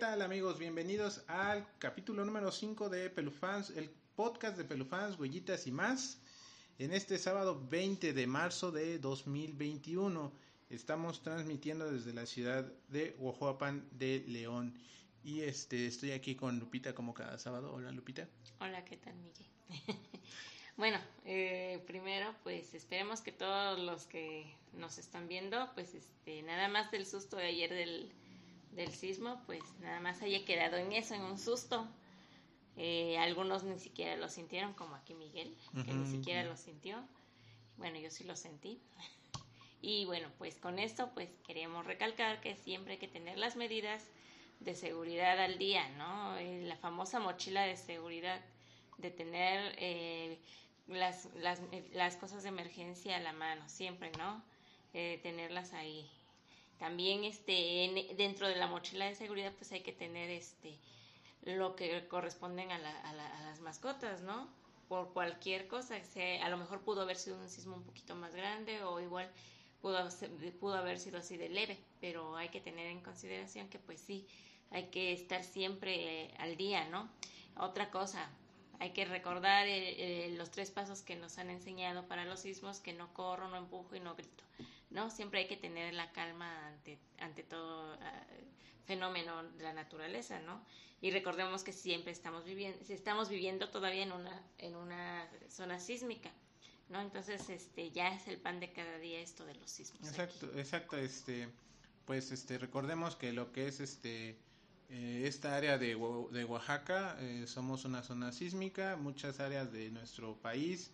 tal amigos? Bienvenidos al capítulo número 5 de Pelufans, el podcast de Pelufans, huellitas y más. En este sábado 20 de marzo de 2021 estamos transmitiendo desde la ciudad de Oaxapan de León. Y este estoy aquí con Lupita como cada sábado. Hola Lupita. Hola, ¿qué tal Miguel? bueno, eh, primero pues esperemos que todos los que nos están viendo pues este nada más del susto de ayer del del sismo, pues nada más haya quedado en eso, en un susto. Eh, algunos ni siquiera lo sintieron, como aquí Miguel, que ni siquiera lo sintió. Bueno, yo sí lo sentí. Y bueno, pues con esto, pues queremos recalcar que siempre hay que tener las medidas de seguridad al día, ¿no? Eh, la famosa mochila de seguridad, de tener eh, las, las, las, cosas de emergencia a la mano, siempre, ¿no? tenerlas ahí también este dentro de la mochila de seguridad pues hay que tener este lo que corresponden a, las mascotas, ¿no? Por cualquier cosa, a lo mejor pudo haber sido un sismo un poquito más grande o igual pudo, pudo haber sido así de leve, pero hay que tener en consideración que pues sí, hay que estar siempre eh, al día, ¿no? Otra cosa, hay que recordar eh, eh, los tres pasos que nos han enseñado para los sismos, que no corro, no empujo y no grito. ¿No? Siempre hay que tener la calma ante, ante todo ah, fenómeno de la naturaleza, ¿no? Y recordemos que siempre estamos viviendo, estamos viviendo todavía en una, en una zona sísmica, ¿no? Entonces, este, ya es el pan de cada día esto de los sismos. Exacto, exacto, este, pues, este, recordemos que lo que es, este, eh, esta área de, de Oaxaca, eh, somos una zona sísmica, muchas áreas de nuestro país,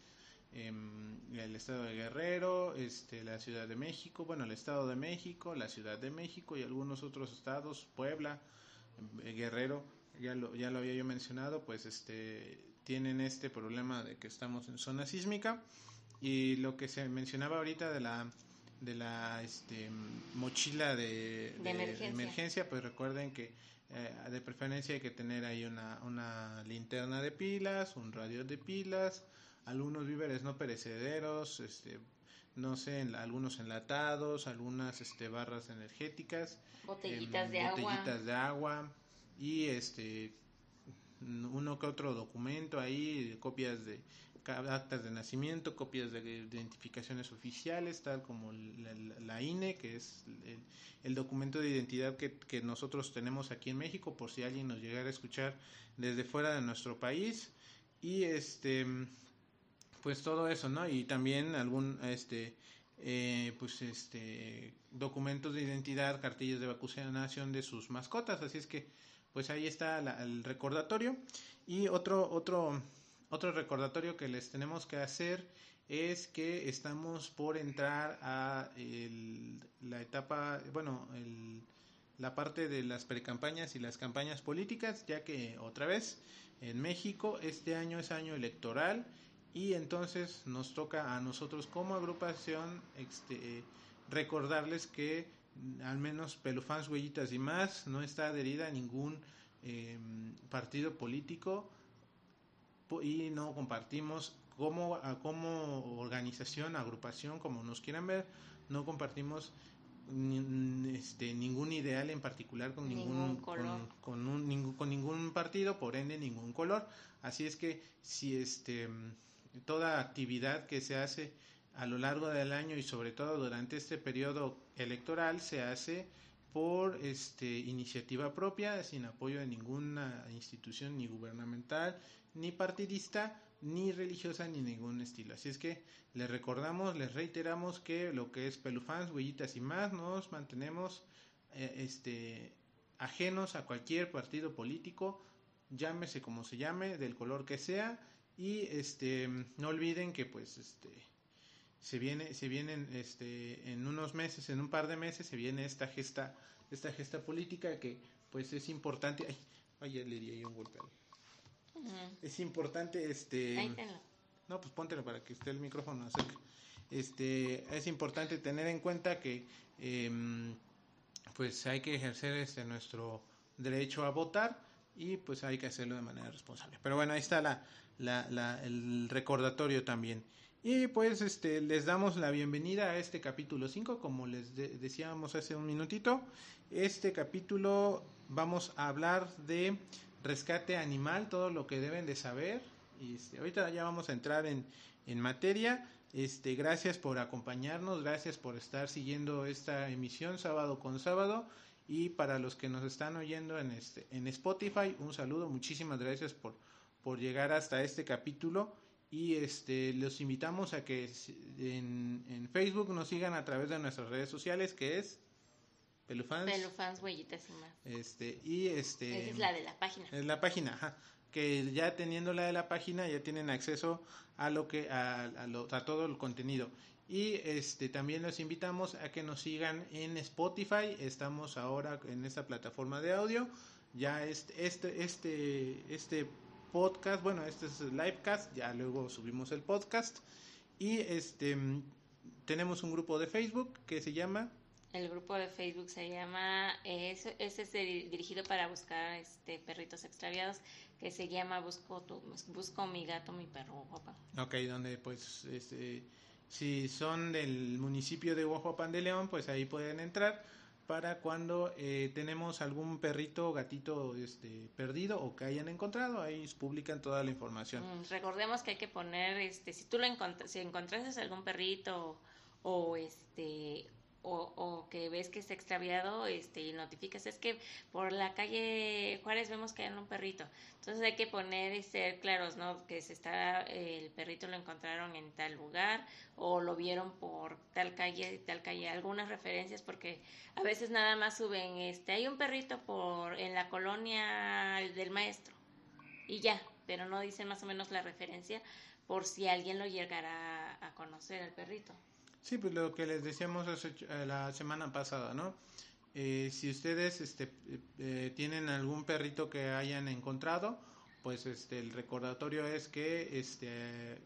el estado de Guerrero, este, la Ciudad de México, bueno, el estado de México, la Ciudad de México y algunos otros estados, Puebla, eh, Guerrero, ya lo, ya lo había yo mencionado, pues este, tienen este problema de que estamos en zona sísmica y lo que se mencionaba ahorita de la de la este, mochila de, emergencia. pues recuerden que eh, de preferencia hay que tener ahí una, una linterna de pilas, un radio de pilas, algunos víveres no perecederos, este, no sé, en, algunos enlatados, algunas este, barras energéticas, botellitas, em, de, botellitas agua. de agua y este uno que otro documento ahí, copias de actas de nacimiento, copias de identificaciones oficiales, tal como la, INE, que es el, documento de identidad que, que, nosotros tenemos aquí en México, por si alguien nos llegara a escuchar desde fuera de nuestro país. Y este, pues todo eso, ¿no? Y también algún, este, eh, pues este, documentos de identidad, cartillas de vacunación de sus mascotas. Así es que, pues ahí está el recordatorio. Y otro, otro otro recordatorio que les tenemos que hacer es que estamos por entrar a la etapa, bueno, la parte de las precampañas y las campañas políticas, ya que otra vez en México este año es año electoral y entonces nos toca a nosotros como agrupación este, recordarles que al menos Pelufans, Huellitas y más no está adherida a ningún em, partido político y no compartimos como, como organización, agrupación, como nos quieran ver, no compartimos este, ningún ideal en particular con ningún, con, con, un, ningún, con ningún partido, por ende ningún color. Así es que si este, toda actividad que se hace a lo largo del año y sobre todo durante este periodo electoral se hace por este, iniciativa propia, sin apoyo de ninguna institución ni gubernamental, ni partidista, ni religiosa, ni ningún estilo. Así es que les recordamos, les reiteramos que lo que es Pelufans, Huellitas y más, nos mantenemos eh, este, ajenos a cualquier partido político, llámese como se llame, del color que sea, y este, no olviden que pues este se viene, se vienen este, en unos meses, en un par de meses, se viene esta gesta, esta gesta política que pues es importante. Ay, le di un golpe. Es importante, este. no, pues póntelo para que esté el micrófono cerca. Este, es importante tener en cuenta que, em, pues hay que ejercer este nuestro derecho a votar y pues hay que hacerlo de manera responsable. Pero bueno, ahí está la, la, la, el recordatorio también. Y pues este les damos la bienvenida a este capítulo 5, como les decíamos hace un minutito. Este capítulo vamos a hablar de rescate animal, todo lo que deben de saber. Y este, ahorita ya vamos a entrar en, en materia. Este, gracias por acompañarnos, gracias por estar siguiendo esta emisión sábado con sábado. Y para los que nos están oyendo en, este, en Spotify, un saludo, muchísimas gracias por, por llegar hasta este capítulo. Y este los invitamos a que en, en, Facebook nos sigan a través de nuestras redes sociales que es Pelufans. Pelufans huellitas y más. Este y este es la de la página. es la página ajá, que ya teniendo la de la página ya tienen acceso a lo que a, a, a todo el contenido y este también los invitamos a que nos sigan en Spotify. Estamos ahora en esta plataforma de audio. Ya este este este este podcast, bueno, este es el livecast, ya luego subimos el podcast. Y este tenemos un grupo de Facebook que se llama el grupo de Facebook se llama es, es, dirigido para buscar este perritos extraviados que se llama busco tu, busco mi gato mi perro papá. Ok, donde pues este si son del municipio de Oaxaca de León pues ahí pueden entrar para cuando eh, tenemos algún perrito o gatito este, perdido o que hayan encontrado, ahí publican toda la información. Mm, recordemos que hay que poner, este, si tú lo si encontrases algún perrito o este o, o, que ves que está extraviado este, y notificas, es que por la calle Juárez vemos que hay un perrito. Entonces hay que poner y ser claros, ¿no? Que se está, el perrito lo encontraron en tal lugar o lo vieron por tal calle, tal calle, algunas referencias porque a veces nada más suben, este, hay un perrito por en la colonia del maestro y ya, pero no dicen más o menos la referencia por si alguien lo llegara a conocer al perrito. Sí, pues lo que les decíamos eh, la semana pasada, ¿no? Eh, si ustedes este, eh, tienen algún perrito que hayan encontrado, pues este, el recordatorio es que este,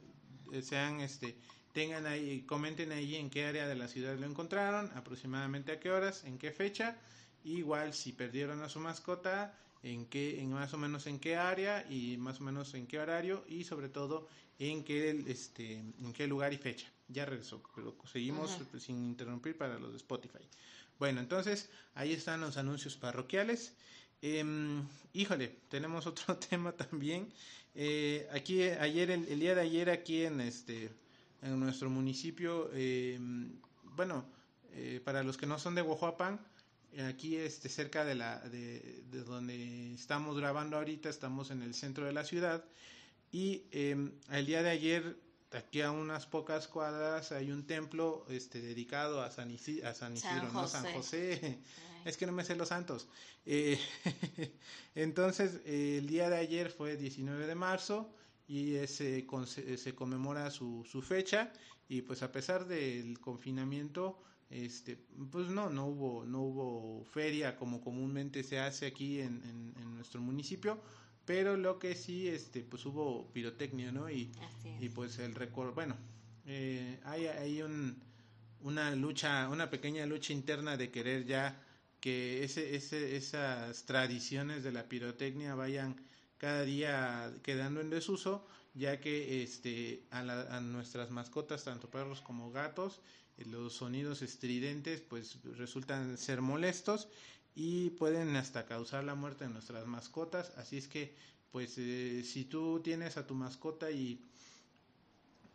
sean, este, tengan ahí, comenten ahí en qué área de la ciudad lo encontraron, aproximadamente a qué horas, en qué fecha, igual si perdieron a su mascota, en qué, en más o menos en qué área y más o menos en qué horario y sobre todo en qué, este, en qué lugar y fecha. Ya regresó, pero seguimos sin interrumpir para los de Spotify. Bueno, entonces ahí están los anuncios parroquiales. Em, híjole, tenemos otro tema también. Eh, aquí ayer, el, día de ayer aquí en este, en nuestro municipio, em, bueno, eh, para los que no son de Oaxaca, aquí este cerca de la de, de, donde estamos grabando ahorita, estamos en el centro de la ciudad y em, el día de ayer aquí a unas pocas cuadras hay un templo este dedicado a San, Isidro, a San Isidro, no San José. Es que no me sé los santos. Eh, entonces, el día de ayer fue 19 de marzo y se, se conmemora su, su fecha y pues a pesar del confinamiento este pues no no hubo no hubo feria como comúnmente se hace aquí en, en nuestro municipio pero lo que sí, este, pues hubo pirotecnia, ¿no? Y, y pues el récord, bueno, eh, hay, hay un, una lucha, una pequeña lucha interna de querer ya que ese, ese, esas tradiciones de la pirotecnia vayan cada día quedando en desuso, ya que este, a, a nuestras mascotas, tanto perros como gatos, eh, los sonidos estridentes pues resultan ser molestos y pueden hasta causar la muerte de nuestras mascotas. Así es que, pues, eh, si tú tienes a tu mascota y,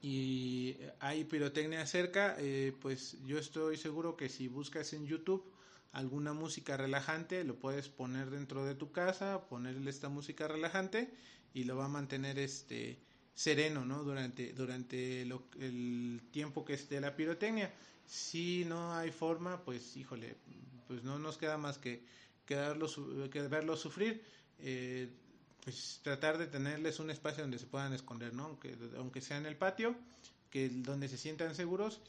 y hay pirotecnia cerca, eh, pues yo estoy seguro que si buscas en YouTube alguna música relajante, lo puedes poner dentro de tu casa, ponerle esta música relajante y lo va a mantener este sereno, ¿no? Durante, durante el tiempo que esté la pirotecnia. Si no hay forma, pues híjole, pues no nos queda más que, que, verlos sufrir. Eh, pues tratar de tenerles un espacio donde se puedan esconder, ¿no? Aunque, aunque sea en el patio, que donde se sientan seguros.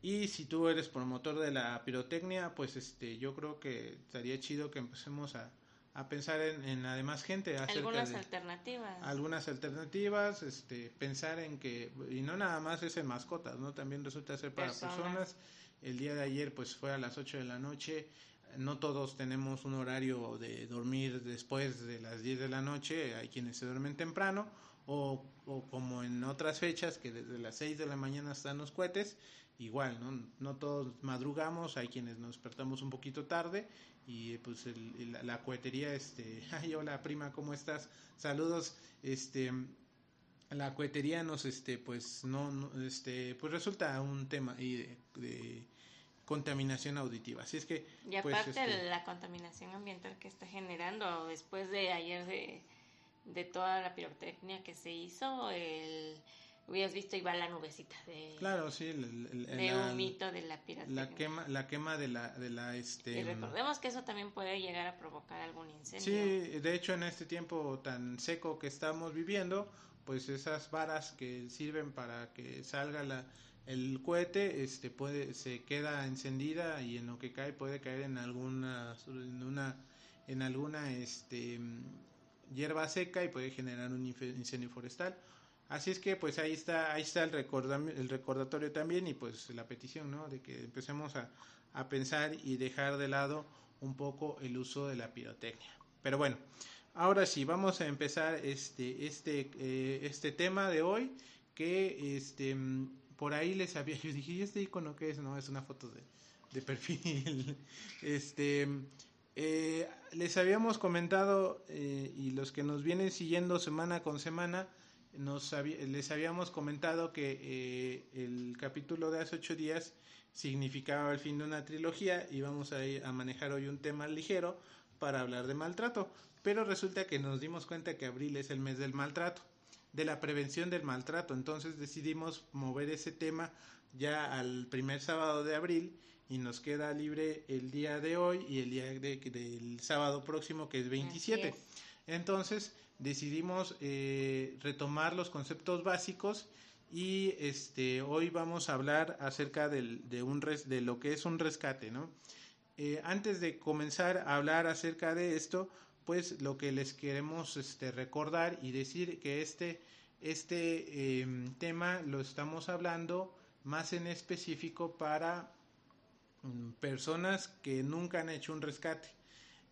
Y si tú eres promotor de la pirotecnia, pues este, yo creo que estaría chido que empecemos a, a pensar en, en además gente algunas alternativas algunas alternativas este pensar en que y no nada más es en mascotas no también resulta ser para personas el día de ayer pues fue a las 8 de la noche. No todos tenemos un horario de dormir después de las 10 de la noche, hay quienes se duermen temprano, o, o como en otras fechas que desde las 6 de la mañana están los cohetes, igual, ¿no? No todos madrugamos, hay quienes nos despertamos un poquito tarde y pues el, la cohetería, este, ay, hola prima, ¿cómo estás? Saludos, este, la cohetería nos, este, pues no, este, pues resulta un tema de, de contaminación auditiva. Así es que... Y pues, aparte este, la contaminación ambiental que está generando después de ayer de, de toda la pirotecnia que se hizo, el hubieras visto iba la nubecita de claro sí el, el, de la, un mito de la pirotecnia la quema la quema de la de la este y recordemos que eso también puede llegar a provocar algún incendio sí de hecho en este tiempo tan seco que estamos viviendo pues esas varas que sirven para que salga la el cohete este puede se queda encendida y en lo que cae puede caer en alguna en una en alguna este hierba seca y puede generar un incendio forestal Así es que pues ahí está, ahí está el, el recordatorio también y pues la petición, ¿no? De que empecemos a, a, pensar y dejar de lado un poco el uso de la pirotecnia. Pero bueno, ahora sí, vamos a empezar este, este, eh, este tema de hoy que este, por ahí les había, yo dije, ¿y este icono qué es? No, es una foto de, de perfil. este, eh, les habíamos comentado eh, y los que nos vienen siguiendo semana con semana, nos les habíamos comentado que eh, el capítulo de hace ocho días significaba el fin de una trilogía y vamos a, a manejar hoy un tema ligero para hablar de maltrato. Pero resulta que nos dimos cuenta que abril es el mes del maltrato, de la prevención del maltrato. Entonces decidimos mover ese tema ya al primer sábado de abril y nos queda libre el día de hoy y el día de, del sábado próximo que es 27. Es. Entonces decidimos eh, retomar los conceptos básicos y este hoy vamos a hablar acerca del, de un res, de lo que es un rescate no eh, antes de comenzar a hablar acerca de esto pues lo que les queremos este recordar y decir que este este eh, tema lo estamos hablando más en específico para mm, personas que nunca han hecho un rescate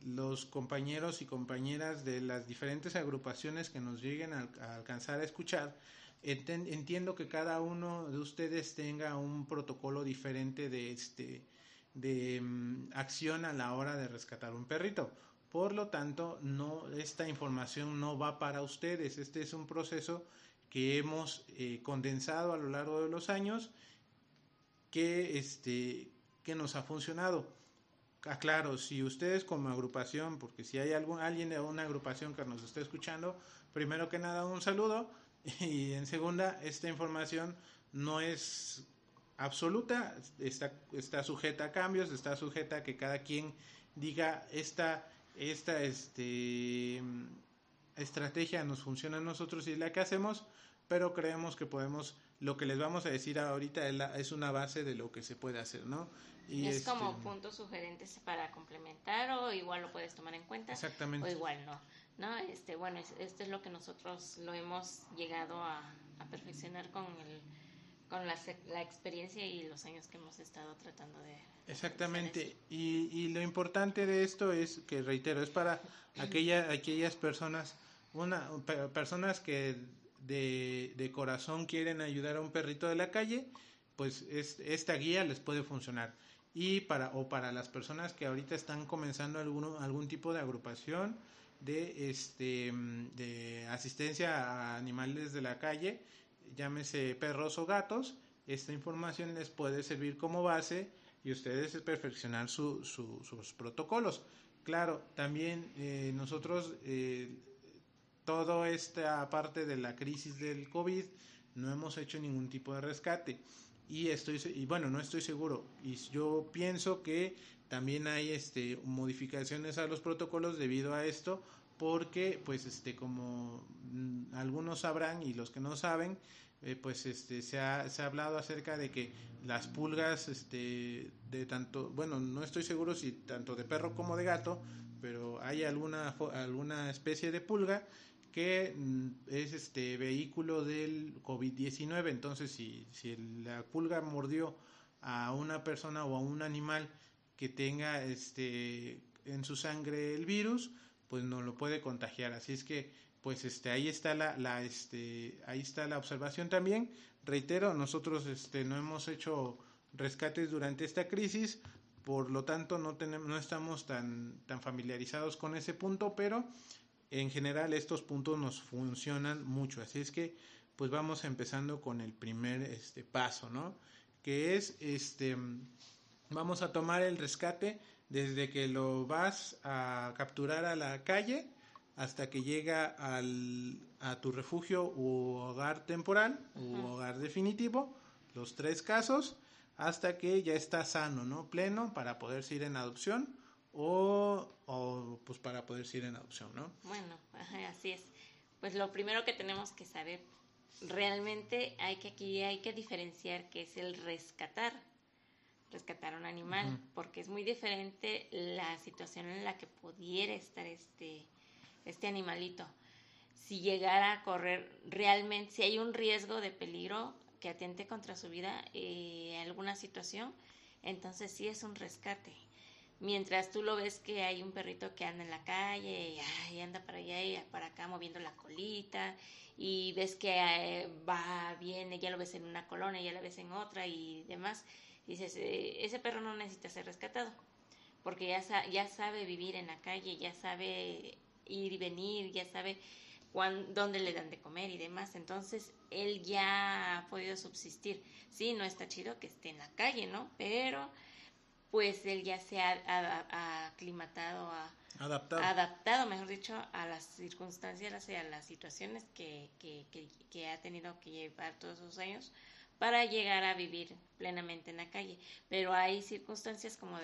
los compañeros y compañeras de las diferentes agrupaciones que nos lleguen a, alcanzar a escuchar, entiendo que cada uno de ustedes tenga un protocolo diferente de este de um, acción a la hora de rescatar un perrito. Por lo tanto, no esta información no va para ustedes. Este es un proceso que hemos eh, condensado a lo largo de los años que este que nos ha funcionado aclaro, si ustedes como agrupación, porque si hay algún alguien de una agrupación que nos esté escuchando, primero que nada un saludo y en segunda, esta información no es absoluta, está, está sujeta a cambios, está sujeta a que cada quien diga esta, esta este, estrategia nos funciona a nosotros y es la que hacemos, pero creemos que podemos, lo que les vamos a decir ahorita es, la, es una base de lo que se puede hacer, ¿no? Y es este... como puntos sugerentes para complementar o igual lo puedes tomar en cuenta. Exactamente. O igual no. ¿no? Este, bueno, es, esto es lo que nosotros lo hemos llegado a, a perfeccionar con el con la, la, experiencia y los años que hemos estado tratando de... Exactamente, y, y, lo importante de esto es que, reitero, es para aquella, aquellas personas, una, personas que de, de corazón quieren ayudar a un perrito de la calle, pues es, esta guía les puede funcionar. Y para o para las personas que ahorita están comenzando algún, algún tipo de agrupación de este de asistencia a animales de la calle llámese perros o gatos esta información les puede servir como base y ustedes perfeccionar su, su, sus protocolos. Claro también eh, nosotros eh, toda esta parte de la crisis del covid no hemos hecho ningún tipo de rescate. Y estoy y bueno no estoy seguro. Y yo pienso que también hay este modificaciones a los protocolos debido a esto porque pues este como mm, algunos sabrán y los que no saben eh, pues este se ha, se ha hablado acerca de que las pulgas este de tanto bueno no estoy seguro si tanto de perro como de gato pero hay alguna alguna especie de pulga que mm, es este vehículo del COVID-19. Entonces, si, si la pulga mordió a una persona o a un animal que tenga este en su sangre el virus, pues no lo puede contagiar. Así es que pues este ahí está la, la este ahí está la observación. También reitero nosotros este no hemos hecho rescates durante esta crisis por lo tanto no tenemos no estamos tan tan familiarizados con ese punto pero en general estos puntos nos funcionan mucho. Así es que pues vamos empezando con el primer este paso no que es este vamos a tomar el rescate desde que lo vas a capturar a la calle hasta que llega al, a tu refugio u hogar temporal u hogar definitivo, los tres casos, hasta que ya está sano, ¿no? Pleno para poderse ir en adopción o, o pues para poderse ir en adopción, ¿no? Bueno, así es. Pues lo primero que tenemos que saber, realmente hay que aquí hay que diferenciar qué es el rescatar rescatar a un animal, porque es muy diferente la situación en la que pudiera estar este este animalito, si llegara a correr realmente, si hay un riesgo de peligro que atente contra su vida, eh, alguna situación, entonces sí es un rescate. Mientras tú lo ves que hay un perrito que anda en la calle y, anda para allá y para acá moviendo la colita y ves que eh, va, viene, ya lo ves en una colonia, ya lo ves en otra y demás, dices, eh, ese perro no necesita ser rescatado porque ya, ya sabe vivir en la calle, ya sabe ir y venir, ya sabe dónde le dan de comer y demás. Entonces, él ya ha podido subsistir. Sí, no está chido que esté en la calle, ¿no? Pero, pues, él ya se ha, aclimatado, a, adaptado. adaptado, mejor dicho, a las circunstancias y a las situaciones que, que, que, ha tenido que llevar todos esos años para llegar a vivir plenamente en la calle. Pero hay circunstancias, como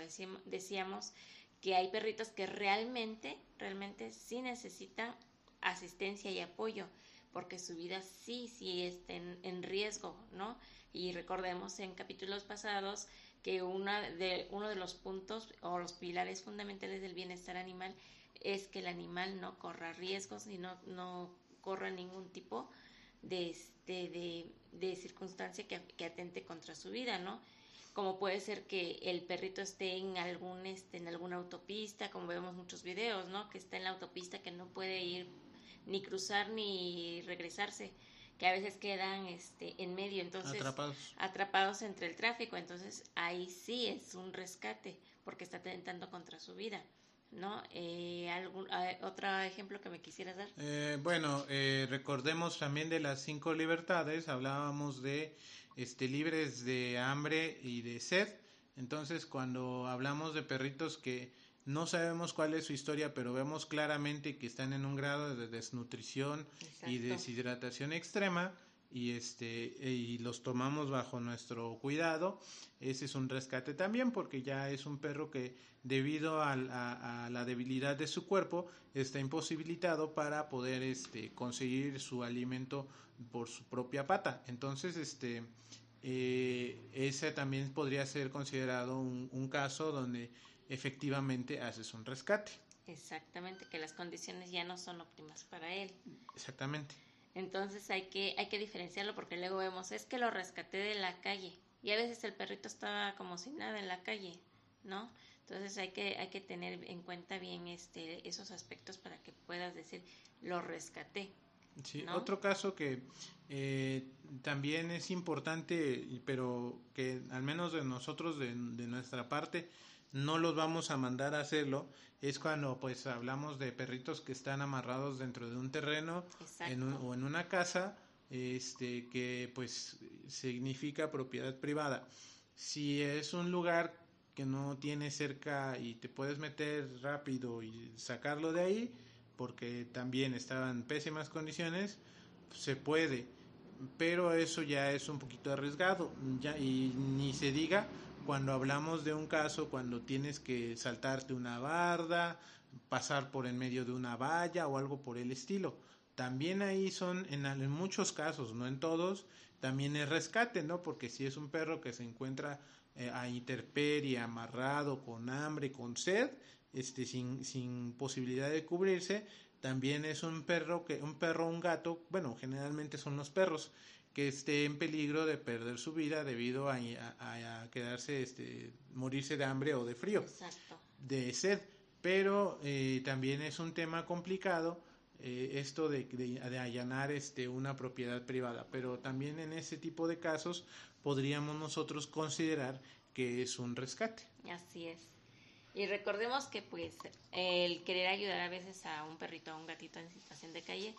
decíamos, que hay perritos que realmente, realmente sí necesitan asistencia y apoyo, porque su vida sí, sí está en, riesgo, ¿no? Y recordemos en capítulos pasados que una de, uno de los puntos o los pilares fundamentales del bienestar animal es que el animal no corra riesgos y no, no corra ningún tipo de, este, de, de circunstancia que, que atente contra su vida, ¿no? como puede ser que el perrito esté en algún este en alguna autopista, como vemos muchos videos, ¿no? Que está en la autopista que no puede ir ni cruzar ni regresarse, que a veces quedan este en medio, entonces atrapados, atrapados entre el tráfico, entonces ahí sí es un rescate porque está atentando contra su vida. ¿No? Eh, algún, eh, ¿Otro ejemplo que me quisieras dar? Eh, bueno, eh, recordemos también de las cinco libertades, hablábamos de este, libres de hambre y de sed. Entonces, cuando hablamos de perritos que no sabemos cuál es su historia, pero vemos claramente que están en un grado de desnutrición y deshidratación extrema y este y los tomamos bajo nuestro cuidado, ese es un rescate también porque ya es un perro que debido a, a, la debilidad de su cuerpo está imposibilitado para poder este conseguir su alimento por su propia pata. Entonces, este eh, ese también podría ser considerado un, caso donde efectivamente haces un rescate. Exactamente, que las condiciones ya no son óptimas para él. Exactamente. Entonces hay que, hay que diferenciarlo porque luego vemos, es que lo rescaté de la calle y a veces el perrito estaba como sin nada en la calle, ¿no? Entonces hay que, hay que tener en cuenta bien este, esos aspectos para que puedas decir, lo rescaté. Sí, otro caso que eh, también es importante, pero que al menos de nosotros, de, nuestra parte, no los vamos a mandar a hacerlo, es cuando pues hablamos de perritos que están amarrados dentro de un terreno o en una casa, este que pues significa propiedad privada. Si es un lugar que no tiene cerca y te puedes meter rápido y sacarlo de ahí, porque también estaba en pésimas condiciones, se puede, pero eso ya es un poquito arriesgado, ya, y ni se diga cuando hablamos de un caso cuando tienes que saltarte una barda, pasar por en medio de una valla o algo por el estilo. También ahí son, en, muchos casos, no en todos, también es rescate, ¿no? Porque si es un perro que se encuentra eh, a interperie, amarrado, con hambre, con sed, este, sin, sin posibilidad de cubrirse, también es un perro, que, un perro un gato, bueno, generalmente son los perros, que esté en peligro de perder su vida debido a, a, quedarse, este, morirse de hambre o de frío, de sed. Pero eh, también es un tema complicado eh, esto de, de, allanar este, una propiedad privada, pero también en ese tipo de casos podríamos nosotros considerar que es un rescate. Así es. Y recordemos que pues el querer ayudar a veces a un perrito, a un gatito en situación de calle,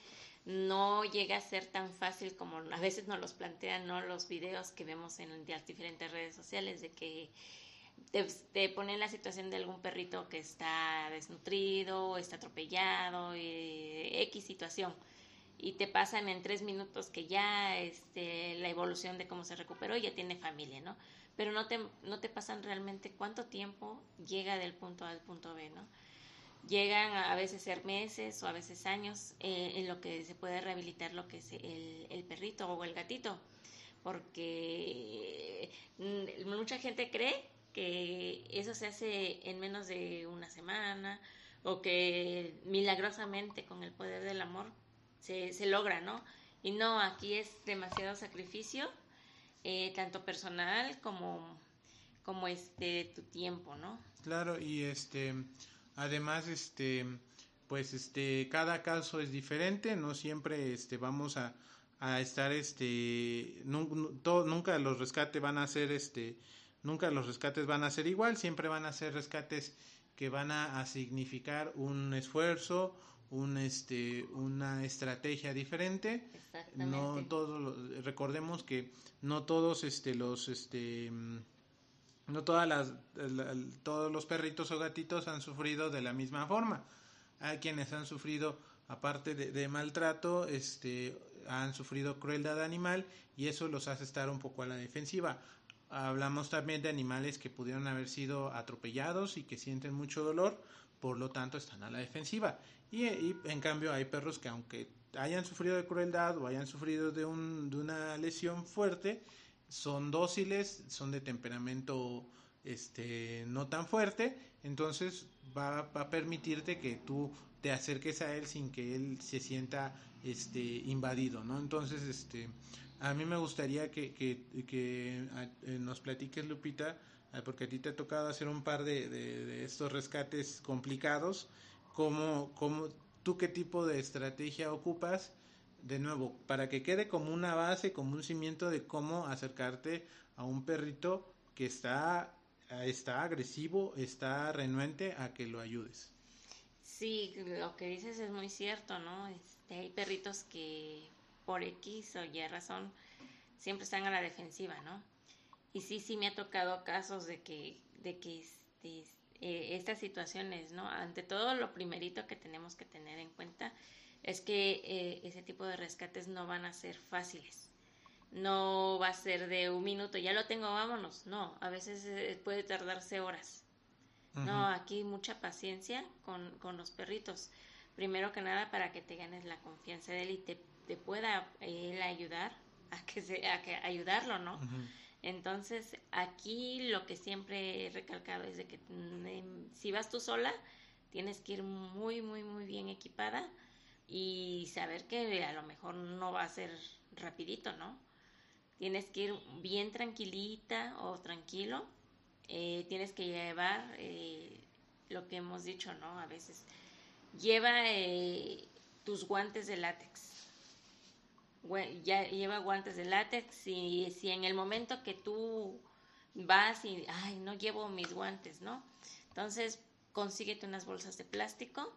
no llega a ser tan fácil como a veces nos los plantean ¿no? los videos que vemos en las diferentes redes sociales de que te, ponen la situación de algún perrito que está desnutrido, está atropellado, eh, X situación. Y te pasan en tres minutos que ya este, la evolución de cómo se recuperó y ya tiene familia, ¿no? Pero no te, no te pasan realmente cuánto tiempo llega del punto A al punto B, ¿no? Llegan a, veces ser meses o a veces años eh, en lo que se puede rehabilitar lo que es el, el perrito o el gatito. Porque mm, mucha gente cree que eso se hace en menos de una semana o que milagrosamente con el poder del amor se, se logra, ¿no? Y no, aquí es demasiado sacrificio, eh, tanto personal como, como este, tu tiempo, ¿no? Claro, y este, además, este, pues este, cada caso es diferente, no siempre este, vamos a, a estar, este, nunca los rescates van a ser, este, Nunca los rescates van a ser igual, siempre van a ser rescates que van a, significar un esfuerzo, un este una estrategia diferente. No todos recordemos que no todos este los este no todas las todos los perritos o gatitos han sufrido de la misma forma. Hay quienes han sufrido aparte de, de maltrato, este han sufrido crueldad animal y eso los hace estar un poco a la defensiva. Hablamos también de animales que pudieron haber sido atropellados y que sienten mucho dolor, por lo tanto están a la defensiva. Y, en cambio hay perros que aunque hayan sufrido de crueldad o hayan sufrido de, un, de una lesión fuerte, son dóciles, son de temperamento este, no tan fuerte, entonces va, va, a permitirte que tú te acerques a él sin que él se sienta este, invadido, ¿no? Entonces, este, a mí me gustaría que, que, eh, nos platiques, Lupita, ah, porque a ti te ha tocado hacer un par de, de, estos rescates complicados. ¿Cómo, cómo, ¿Tú qué tipo de estrategia ocupas? De nuevo, para que quede como una base, como un cimiento de cómo acercarte a un perrito que está, está agresivo, está renuente a que lo ayudes. Sí, lo que dices es muy cierto, ¿no? Este, hay perritos que por X o Y razón siempre están a la defensiva, ¿no? Y sí, sí me ha tocado casos de que, de que este, eh, estas situaciones, ¿no? Ante todo, lo primerito que tenemos que tener en cuenta es que eh, ese tipo de rescates no van a ser fáciles. No va a ser de un minuto, ya lo tengo, vámonos. No, a veces eh, puede tardarse horas. No, aquí mucha paciencia con, con los perritos. Primero que nada para que te ganes la confianza de él y te te pueda él ayudar a que se, a que ayudarlo, ¿no? Entonces, aquí lo que siempre he recalcado es de que mm, si vas tú sola, tienes que ir muy, muy, muy bien equipada y saber que a lo mejor no va a ser rapidito, ¿no? Tienes que ir bien tranquilita o tranquilo. Eh, tienes que llevar eh, lo que hemos dicho, ¿no? A veces lleva eh, tus guantes de látex ya lleva guantes de látex y si en el momento que tú vas y, ay, no llevo mis guantes, ¿no? Entonces, consíguete unas bolsas de plástico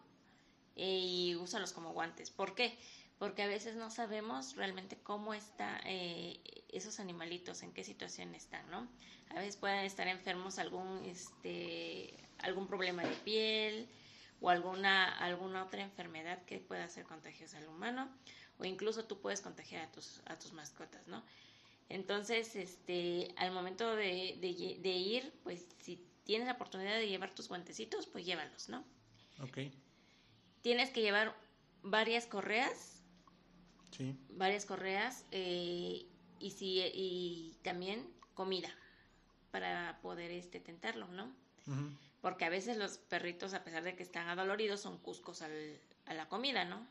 y úsalos como guantes. ¿Por qué? Porque a veces no sabemos realmente cómo están eh, esos animalitos, en qué situación están, ¿no? A veces pueden estar enfermos algún, este, algún problema de piel o alguna, alguna otra enfermedad que pueda ser contagiosa al humano o incluso tú puedes contagiar a tus, a tus mascotas, ¿no? Entonces, este, al momento de, de, ir, pues si tienes la oportunidad de llevar tus guantecitos, pues llévalos, ¿no? Ok. Tienes que llevar varias correas. Sí. Varias correas eh, y, si, y también comida para poder este, tentarlo, ¿no? Porque a veces los perritos, a pesar de que están adoloridos, son cuscos al, a la comida, ¿no?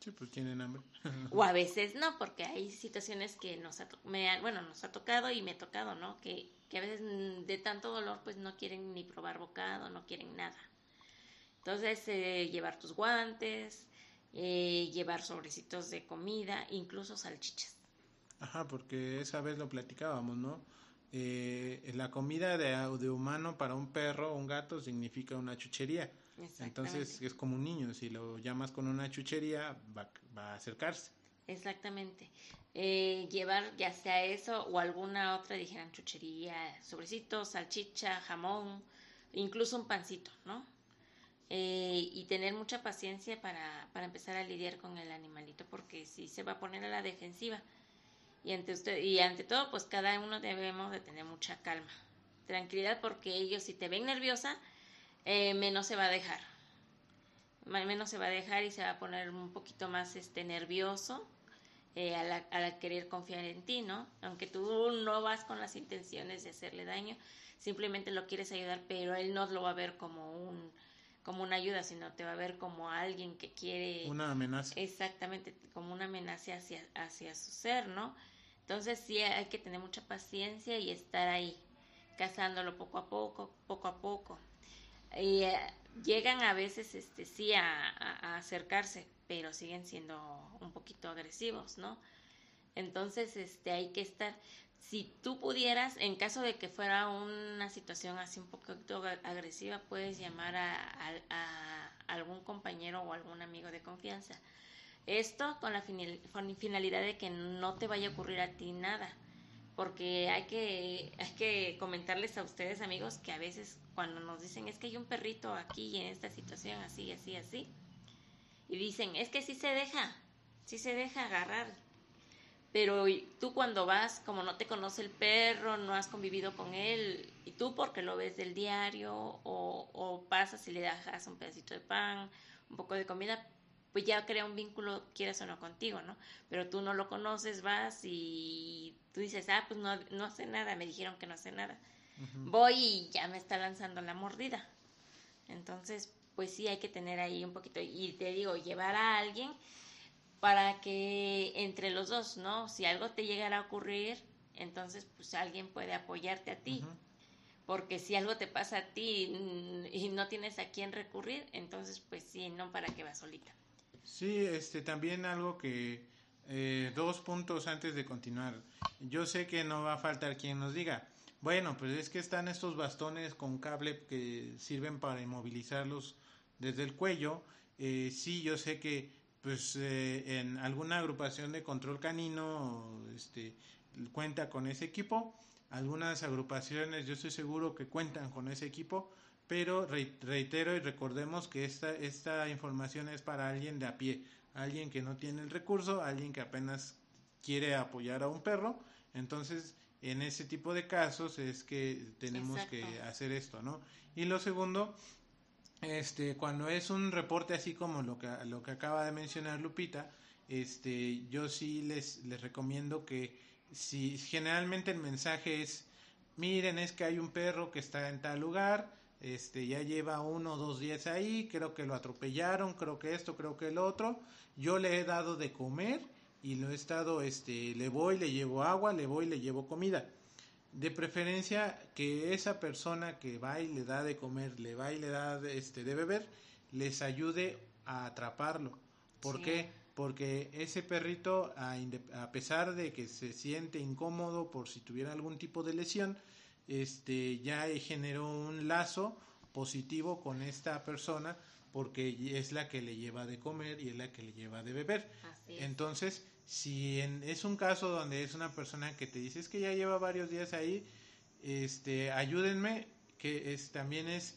Sí, pues tienen hambre. o a veces no, porque hay situaciones que nos ha, me bueno, nos ha tocado y me ha tocado, ¿no? Que, que a veces mm, de tanto dolor pues no quieren ni probar bocado, no quieren nada. Entonces, eh, llevar tus guantes, eh, llevar sobrecitos de comida, incluso salchichas. Ajá, porque esa vez lo platicábamos, ¿no? Eh, la comida de, de, humano para un perro o un gato significa una chuchería. Entonces es como un niño, si lo llamas con una chuchería va, va a acercarse. Exactamente. Eh, llevar ya sea eso o alguna otra, dijeran chuchería, sobrecitos, salchicha, jamón, incluso un pancito, ¿no? Eh, y tener mucha paciencia para, para empezar a lidiar con el animalito, porque si se va a poner a la defensiva. Y ante, usted, y ante todo, pues cada uno debemos de tener mucha calma, tranquilidad, porque ellos si te ven nerviosa, eh, menos se va a dejar. Menos se va a dejar y se va a poner un poquito más este nervioso eh, al, querer confiar en ti, ¿no? Aunque tú no vas con las intenciones de hacerle daño, simplemente lo quieres ayudar, pero él no lo va a ver como un como una ayuda, sino te va a ver como alguien que quiere... Una amenaza. Exactamente, como una amenaza hacia, hacia su ser, ¿no? Entonces sí hay que tener mucha paciencia y estar ahí, cazándolo poco a poco, poco a poco. Y eh, llegan a veces, este, sí, a acercarse, pero siguen siendo un poquito agresivos, ¿no? Entonces, este, hay que estar, si tú pudieras, en caso de que fuera una situación así un poquito agresiva, puedes llamar a, algún compañero o algún amigo de confianza. Esto con la finalidad de que no te vaya a ocurrir a ti nada, porque hay que, hay que comentarles a ustedes amigos que a veces cuando nos dicen es que hay un perrito aquí en esta situación así, así, así, y dicen, es que sí se deja, sí se deja agarrar. Pero tú cuando vas, como no te conoce el perro, no has convivido con él, y tú porque lo ves del diario, o, o pasas y le dejas un pedacito de pan, un poco de comida, pues ya crea un vínculo, quieras o no, contigo, ¿no? Pero tú no lo conoces, vas y tú dices, ah, pues no, no hace nada, me dijeron que no hace nada. Voy y ya me está lanzando la mordida. Entonces, pues sí hay que tener ahí un poquito, y te digo, llevar a alguien para que entre los dos, ¿no? Si algo te llegara a ocurrir, entonces pues alguien puede apoyarte a ti. Porque si algo te pasa a ti y no tienes a quién recurrir, entonces pues sí, no para que vas solita. Sí, este también algo que eh, dos puntos antes de continuar. Yo sé que no va a faltar quien nos diga, bueno, pues es que están estos bastones con cable que sirven para inmovilizarlos desde el cuello. Eh, sí, yo sé que pues eh, en alguna agrupación de control canino este, cuenta con ese equipo. Algunas agrupaciones yo estoy seguro que cuentan con ese equipo, pero reitero y recordemos que esta, esta información es para alguien de a pie, alguien que no tiene el recurso, alguien que apenas quiere apoyar a un perro. Entonces, en ese tipo de casos es que tenemos que hacer esto, ¿no? Y lo segundo este, cuando es un reporte así como lo que, lo que acaba de mencionar Lupita, este, yo sí les, les recomiendo que si generalmente el mensaje es, miren, es que hay un perro que está en tal lugar, este, ya lleva uno o dos días ahí, creo que lo atropellaron, creo que esto, creo que el otro, yo le he dado de comer y lo he estado, este, le voy, le llevo agua, le voy, le llevo comida de preferencia que esa persona que va y le da de comer, le va y le da de, este, de beber, les ayude a atraparlo. ¿Por qué? Porque ese perrito, a, a, pesar de que se siente incómodo por si tuviera algún tipo de lesión, este, ya generó un lazo positivo con esta persona porque es la que le lleva de comer y es la que le lleva de beber. Entonces, si es un caso donde es una persona que te dice es que ya lleva varios días ahí, este, ayúdenme, que es, también es,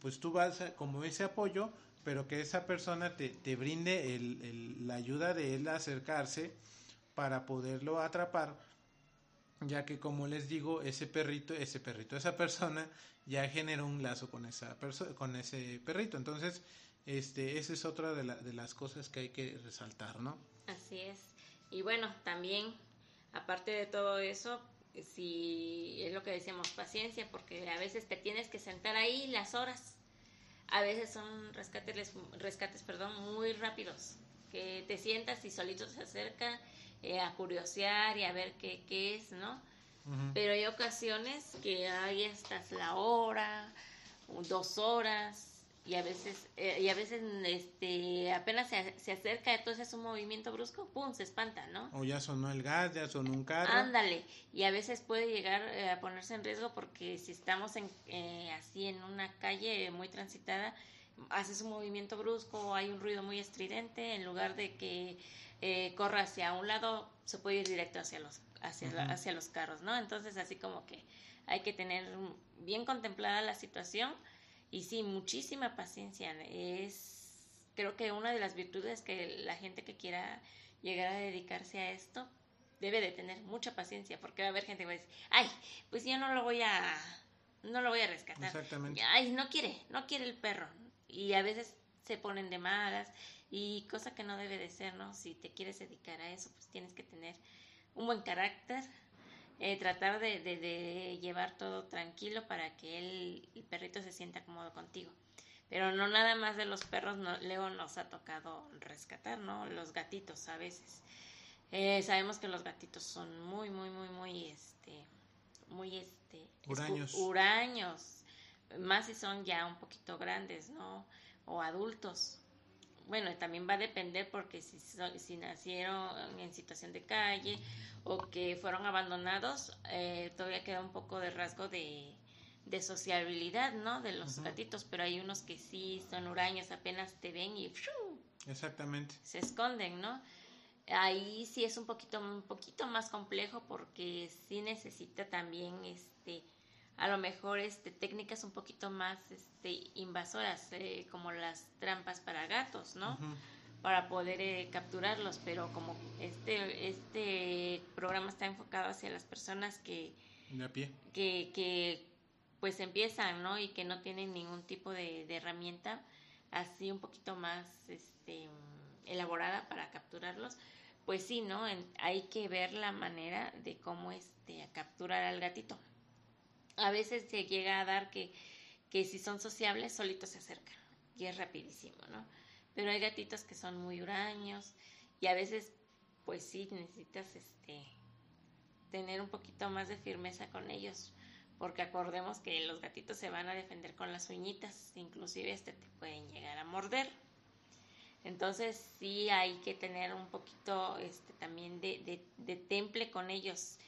pues tú vas como ese apoyo, pero que esa persona te, te brinde el, la ayuda de él a acercarse para poderlo atrapar, ya que como les digo, ese perrito, ese perrito, esa persona ya generó un lazo con esa con ese perrito. Entonces, este, esa es otra de, de las cosas que hay que resaltar, ¿no? Así es. Y bueno, también, aparte de todo eso, si es lo que decíamos, paciencia, porque a veces te tienes que sentar ahí las horas. A veces son rescates, rescates perdón, muy rápidos, que te sientas y solito se acerca eh, a curiosear y a ver qué, qué es, ¿no? Pero hay ocasiones que ahí estás la hora, dos horas, y a veces eh, y a veces este apenas se, se, acerca entonces un movimiento brusco pum se espanta no o ya sonó el gas ya sonó un carro. Ándale y a veces puede llegar eh, a ponerse en riesgo porque si estamos en, eh, así en una calle muy transitada haces un movimiento brusco hay un ruido muy estridente en lugar de que corra hacia un lado se puede ir directo hacia los hacia, hacia los carros no entonces así como que hay que tener bien contemplada la situación y sí, muchísima paciencia. Es, creo que una de las virtudes que la gente que quiera llegar a dedicarse a esto debe de tener mucha paciencia, porque va a haber gente que va a decir, ay, pues yo no lo voy a, no lo voy a rescatar. Exactamente. Ay, no quiere, no quiere el perro. Y a veces se ponen de malas y cosa que no debe de ser, ¿no? Si te quieres dedicar a eso, pues tienes que tener un buen carácter, eh, tratar de, de, llevar todo tranquilo para que el perrito se sienta cómodo contigo. Pero no nada más de los perros, no, luego nos ha tocado rescatar, ¿no? Los gatitos a veces. Eh, sabemos que los gatitos son muy, muy, muy, muy, este, muy, este, huraños. huraños. Más si son ya un poquito grandes, ¿no? O adultos bueno, también va a depender porque si, si nacieron en situación de calle o que fueron abandonados, eh, todavía queda un poco de rasgo de, de sociabilidad, ¿no? De los gatitos, pero hay unos que sí son huraños, apenas te ven y Exactamente. se esconden, ¿no? Ahí sí es un poquito, un poquito más complejo porque sí necesita también este a lo mejor este, técnicas un poquito más este, invasoras, eh, como las trampas para gatos, ¿no? Para poder eh, capturarlos, pero como este, este programa está enfocado hacia las personas que, pie. que, que pues empiezan, ¿no? Y que no tienen ningún tipo de, de herramienta así un poquito más este, elaborada para capturarlos, pues sí, ¿no? hay que ver la manera de cómo este, capturar al gatito a veces se llega a dar que, que si son sociables, solitos se acercan y es rapidísimo, ¿no? Pero hay gatitos que son muy huraños y a veces, pues sí, necesitas este tener un poquito más de firmeza con ellos, porque acordemos que los gatitos se van a defender con las uñitas, inclusive este te pueden llegar a morder. Entonces sí hay que tener un poquito este, también de, de, temple con ellos,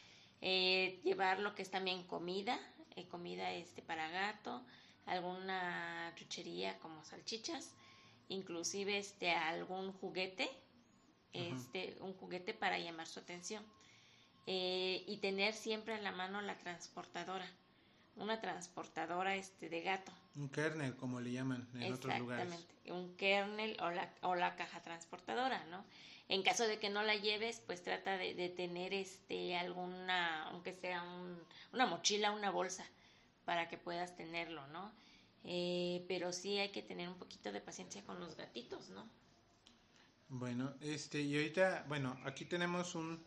eh, llevar lo que es también comida, eh, comida este para gato, alguna chuchería como salchichas, inclusive este algún juguete, este un juguete para llamar su atención eh, y tener siempre a la mano la transportadora, una transportadora este de gato. Un kernel como le llaman en otros lugares. Exactamente, un kernel o la, o la caja transportadora, ¿no? En caso de que no la lleves, pues trata de, tener este alguna, aunque sea una mochila, una bolsa, para que puedas tenerlo, ¿no? Eh, pero sí hay que tener un poquito de paciencia con los gatitos, ¿no? Bueno, este, y ahorita, bueno, aquí tenemos un,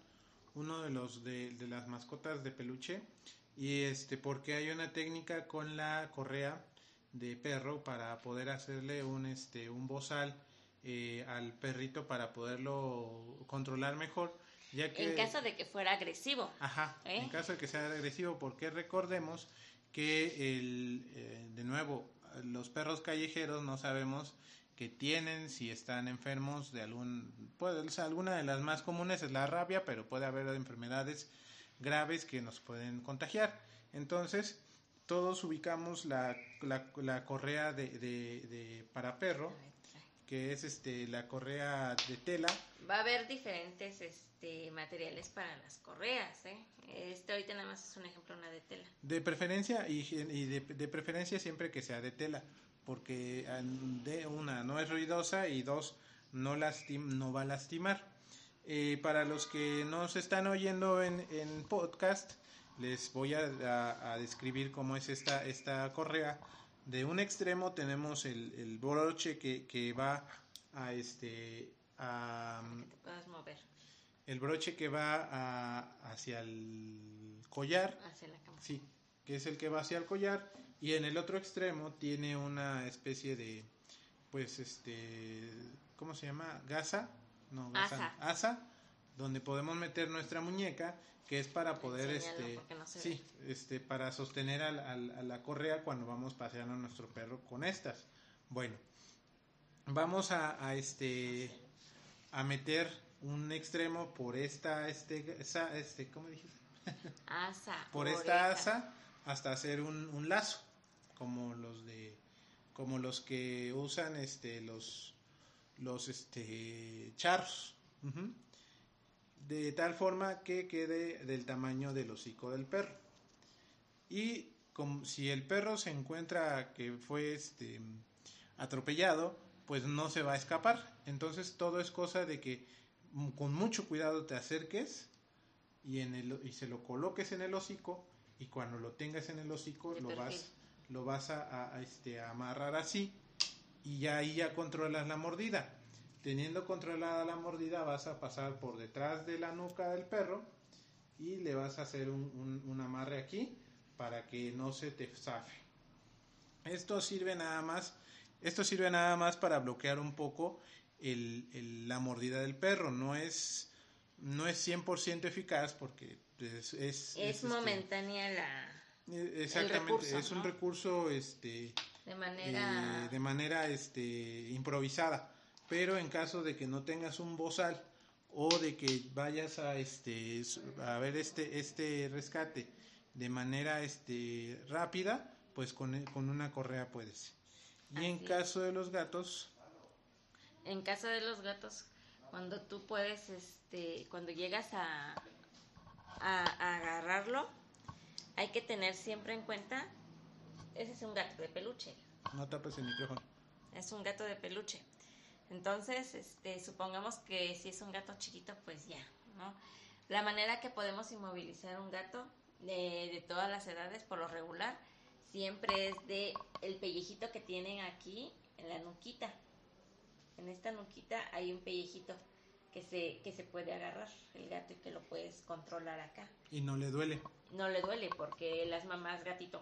uno de los, de, de las mascotas de peluche, y este, porque hay una técnica con la correa de perro para poder hacerle un, este, un bozal eh, al perrito para poderlo controlar mejor. Ya que, en caso de que fuera agresivo. Ajá, en ¿eh? caso de que sea agresivo, porque recordemos que el, eh, de nuevo, los perros callejeros no sabemos que tienen, si están enfermos de algún, puede, alguna de las más comunes es la rabia, pero puede haber enfermedades graves que nos pueden contagiar. Entonces, todos ubicamos la, la, correa de, de, para perro que es este la correa de tela. Va a haber diferentes este, materiales para las correas, ¿eh? Este ahorita nada más es un ejemplo, una de tela. De preferencia y, y de, de, preferencia siempre que sea de tela, porque de una no es ruidosa y dos no lastim, no va a lastimar. Eh, para los que no se están oyendo en, en podcast, les voy a, a, describir cómo es esta, esta correa de un extremo tenemos el, el broche que, que, va a este a, mover. el broche que va a, hacia el collar. Hacia la cama. sí que es el que va hacia el collar. Y en el otro extremo tiene una especie de pues este cómo se llama gasa. No gasa asa, asa donde podemos meter nuestra muñeca que es para poder este sí este para sostener a, la correa cuando vamos paseando a nuestro perro con estas. Bueno, vamos a, este a meter un extremo por esta este este cómo dijiste asa por esta asa hasta hacer un, lazo como los de como los que usan este los los este charros de tal forma que quede del tamaño del hocico del perro. Y como si el perro se encuentra que fue este atropellado pues no se va a escapar. Entonces todo es cosa de que con mucho cuidado te acerques y en el y se lo coloques en el hocico y cuando lo tengas en el hocico lo vas lo vas a, este, amarrar así y ya ahí ya controlas la mordida. Teniendo controlada la mordida vas a pasar por detrás de la nuca del perro y le vas a hacer un, amarre aquí para que no se te zafe. Esto sirve nada más, esto sirve nada más para bloquear un poco el, la mordida del perro. No es, no es 100% eficaz porque es, es, este, momentánea la eh, exactamente es un recurso este de manera eh, de manera este improvisada pero en caso de que no tengas un bozal o de que vayas a este a ver este este rescate de manera este rápida pues con, con una correa puedes y en caso de los gatos en caso de los gatos cuando tú puedes este cuando llegas a a, agarrarlo, hay que tener siempre en cuenta, ese es un gato de peluche. No tapes el micrófono. Es un gato de peluche. Entonces, este, supongamos que si es un gato chiquito, pues ya, ¿no? La manera que podemos inmovilizar un gato de, de todas las edades, por lo regular, siempre es de el pellejito que tienen aquí en la nuquita. En esta nuquita hay un pellejito que se, que se puede agarrar el gato y que lo puedes controlar acá. Y no le duele. No le duele porque las mamás gatito,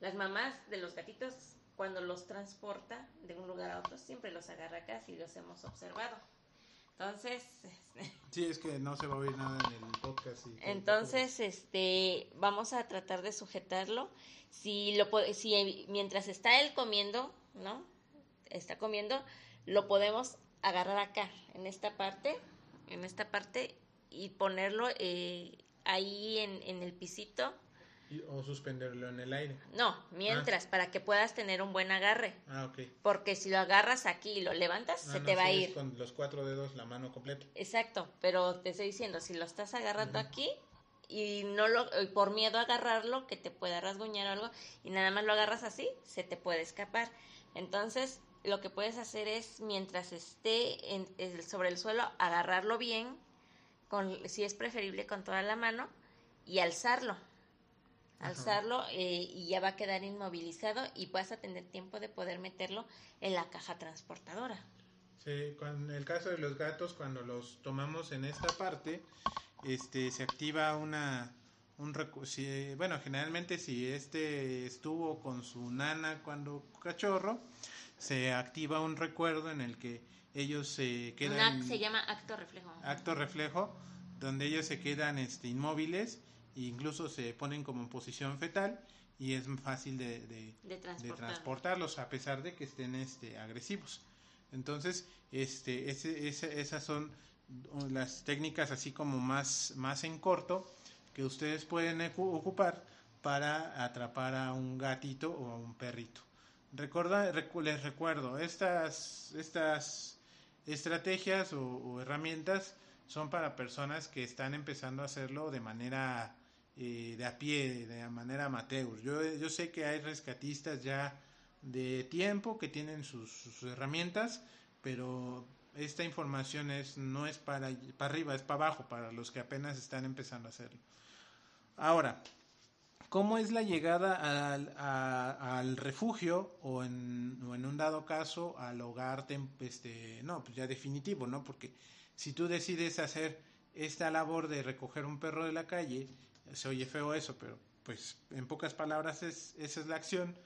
las mamás de los gatitos cuando los transporta de un lugar a otro siempre los agarra acá si los hemos observado. Entonces, sí, es que no se va a oír nada en el podcast. entonces, este, vamos a tratar de sujetarlo. Si lo si mientras está él comiendo, ¿no? Está comiendo, lo podemos agarrar acá, en esta parte, en esta parte, y ponerlo eh, ahí en, en, el pisito. O suspenderlo en el aire. No, mientras, ah. para que puedas tener un buen agarre. Ah, ok. Porque si lo agarras aquí y lo levantas, ah, se te va a ir. con los cuatro dedos, la mano completa. Exacto, pero te estoy diciendo, si lo estás agarrando aquí y no lo, por miedo a agarrarlo, que te pueda rasguñar o algo, y nada más lo agarras así, se te puede escapar. Entonces, lo que puedes hacer es, mientras esté en, sobre el suelo, agarrarlo bien, con, si es preferible con toda la mano, y alzarlo. Alzarlo eh, y ya va a quedar inmovilizado y vas a tener tiempo de poder meterlo en la caja transportadora. Sí, con el caso de los gatos, cuando los tomamos en esta parte, este, se activa una, un si, bueno, generalmente si este estuvo con su nana cuando cachorro, se activa un recuerdo en el que ellos se quedan... se llama acto reflejo. Acto reflejo, donde ellos se quedan este, inmóviles e incluso se ponen como en posición fetal y es fácil de, de, transportarlos a pesar de que estén este, agresivos. Entonces, este, ese, esas son las técnicas así como más, más en corto que ustedes pueden ocupar para atrapar a un gatito o a un perrito. Recuerda, les recuerdo, estas, estas estrategias o, herramientas son para personas que están empezando a hacerlo de manera eh, de a pie, de manera amateur. Yo, yo sé que hay rescatistas ya de tiempo que tienen sus, herramientas, pero esta información es, no es para, para arriba, es para abajo, para los que apenas están empezando a hacerlo. Ahora, ¿Cómo es la llegada al, al refugio o en, o en, un dado caso al hogar, este, no, pues ya definitivo, ¿no? Porque si tú decides hacer esta labor de recoger un perro de la calle, se oye feo eso, pero pues en pocas palabras es, esa es la acción,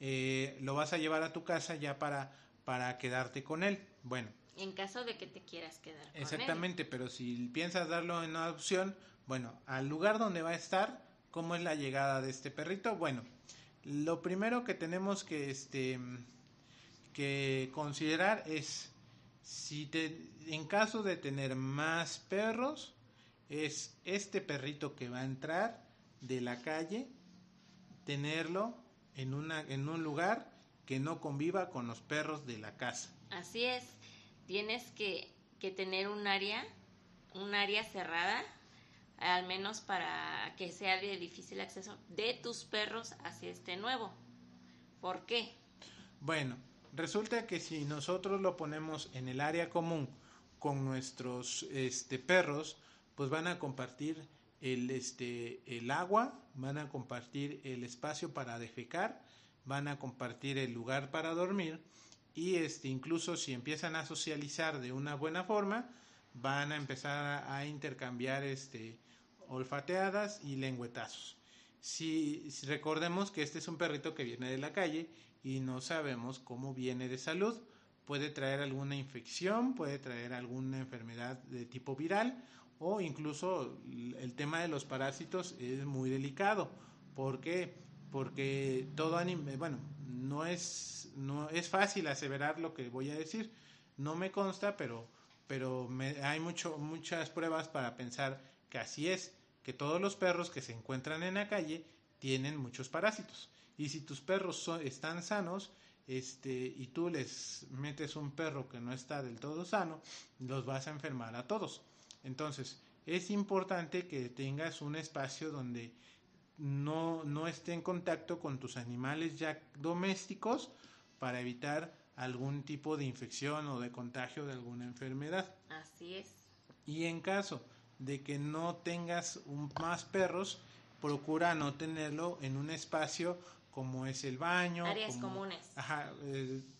eh, lo vas a llevar a tu casa ya para, para quedarte con él. Bueno. En caso de que te quieras quedar. Con exactamente, pero si piensas darlo en adopción, bueno, al lugar donde va a estar, ¿Cómo es la llegada de este perrito? Bueno, lo primero que tenemos que, este, que considerar es si te, en caso de tener más perros, es este perrito que va a entrar de la calle, tenerlo en, una, en un lugar que no conviva con los perros de la casa. Así es, tienes que, que tener un área, un área cerrada, al menos para que sea de difícil acceso, de tus perros hacia este nuevo. ¿Por qué? Bueno, Resulta que si nosotros lo ponemos en el área común con nuestros este, perros, pues van a compartir el, este, el agua, van a compartir el espacio para defecar, van a compartir el lugar para dormir y este, incluso si empiezan a socializar de una buena forma, van a empezar a, intercambiar este, olfateadas y lengüetazos. si, recordemos que este es un perrito que viene de la calle y no sabemos cómo viene de salud. Puede traer alguna infección, puede traer alguna enfermedad de tipo viral o incluso el tema de los parásitos es muy delicado. ¿Por qué? Porque todo anime, bueno, no es, no es fácil aseverar lo que voy a decir. No me consta, pero, pero hay mucho, muchas pruebas para pensar que así es, que todos los perros que se encuentran en la calle tienen muchos parásitos. Y si tus perros están sanos, este, y tú les metes un perro que no está del todo sano, los vas a enfermar a todos. Entonces, es importante que tengas un espacio donde no, no esté en contacto con tus animales ya domésticos para evitar algún tipo de infección o de contagio de alguna enfermedad. Así es. Y en caso de que no tengas un, más perros, procura no tenerlo en un espacio como es el baño. Áreas comunes. Ajá,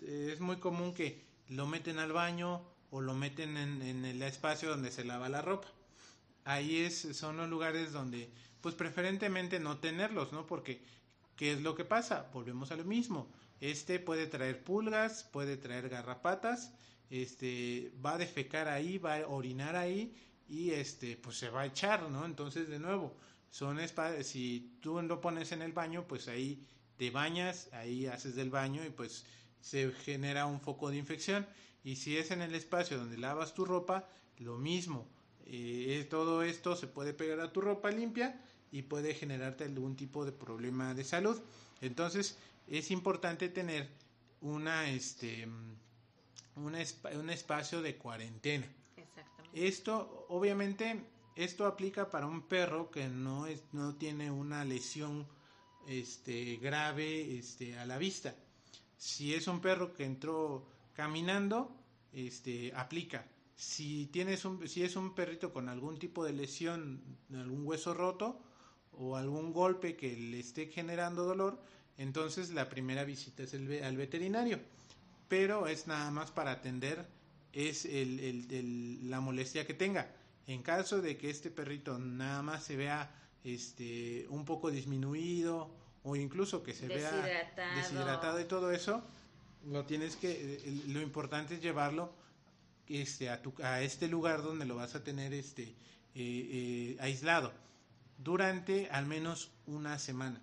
es muy común que lo meten al baño o lo meten en, el espacio donde se lava la ropa. Ahí es, son los lugares donde, pues preferentemente no tenerlos, ¿no? Porque, ¿qué es lo que pasa? Volvemos a lo mismo. Este puede traer pulgas, puede traer garrapatas, este, va a defecar ahí, va a orinar ahí y este, pues se va a echar, ¿no? Entonces, de nuevo, son si tú lo pones en el baño, pues ahí te bañas, ahí haces del baño y pues se genera un foco de infección. Y si es en el espacio donde lavas tu ropa, lo mismo. Eh, todo esto se puede pegar a tu ropa limpia y puede generarte algún tipo de problema de salud. Entonces es importante tener una, este, un espacio de cuarentena. Esto, obviamente, esto aplica para un perro que no, es, no tiene una lesión este, grave este, a la vista. Si es un perro que entró caminando, este, aplica. Si, tienes un, si es un perrito con algún tipo de lesión, algún hueso roto o algún golpe que le esté generando dolor, entonces la primera visita es el, al veterinario. Pero es nada más para atender es el, la molestia que tenga. En caso de que este perrito nada más se vea este, un poco disminuido o incluso que se vea deshidratado y todo eso, lo tienes que, eh, lo importante es llevarlo este, a, tu, a este lugar donde lo vas a tener este, eh, eh, aislado durante al menos una semana.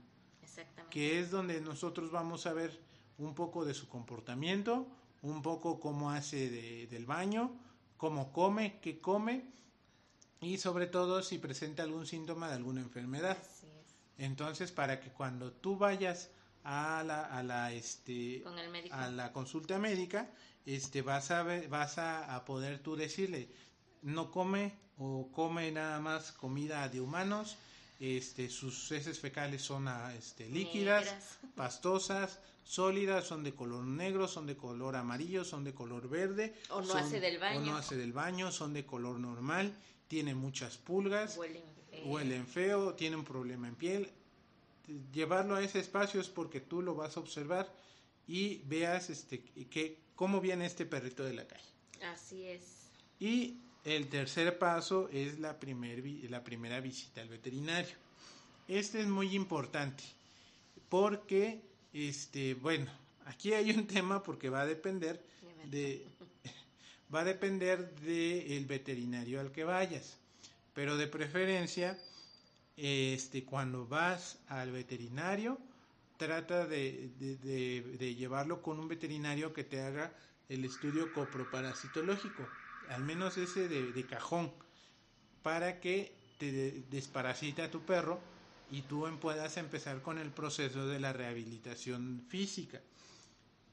Que es donde nosotros vamos a ver un poco de su comportamiento, un poco cómo hace de, del baño, cómo come, qué come y sobre todo si presenta algún síntoma de alguna enfermedad. Entonces, para que cuando tú vayas a la, a la, este, a la consulta médica, este, vas a, vas a, poder tú decirle, no come o come nada más comida de humanos, este, sus heces fecales son ah, este, líquidas, pastosas, sólidas, son de color negro, son de color amarillo, son de color verde. O no hace del baño. O no hace del baño, son de color normal tiene muchas pulgas, huelen feo. tiene un problema en piel. Llevarlo a ese espacio es porque tú lo vas a observar y veas este que cómo viene este perrito de la calle. Así es. Y el tercer paso es la, primer, la primera visita al veterinario. Este es muy importante porque, este, bueno, aquí hay un tema porque va a depender de, va a depender del veterinario al que vayas. Pero de preferencia, este, cuando vas al veterinario, trata de, de, llevarlo con un veterinario que te haga el estudio coproparasitológico, al menos ese de, cajón, para que te desparasite a tu perro y tú puedas empezar con el proceso de la rehabilitación física.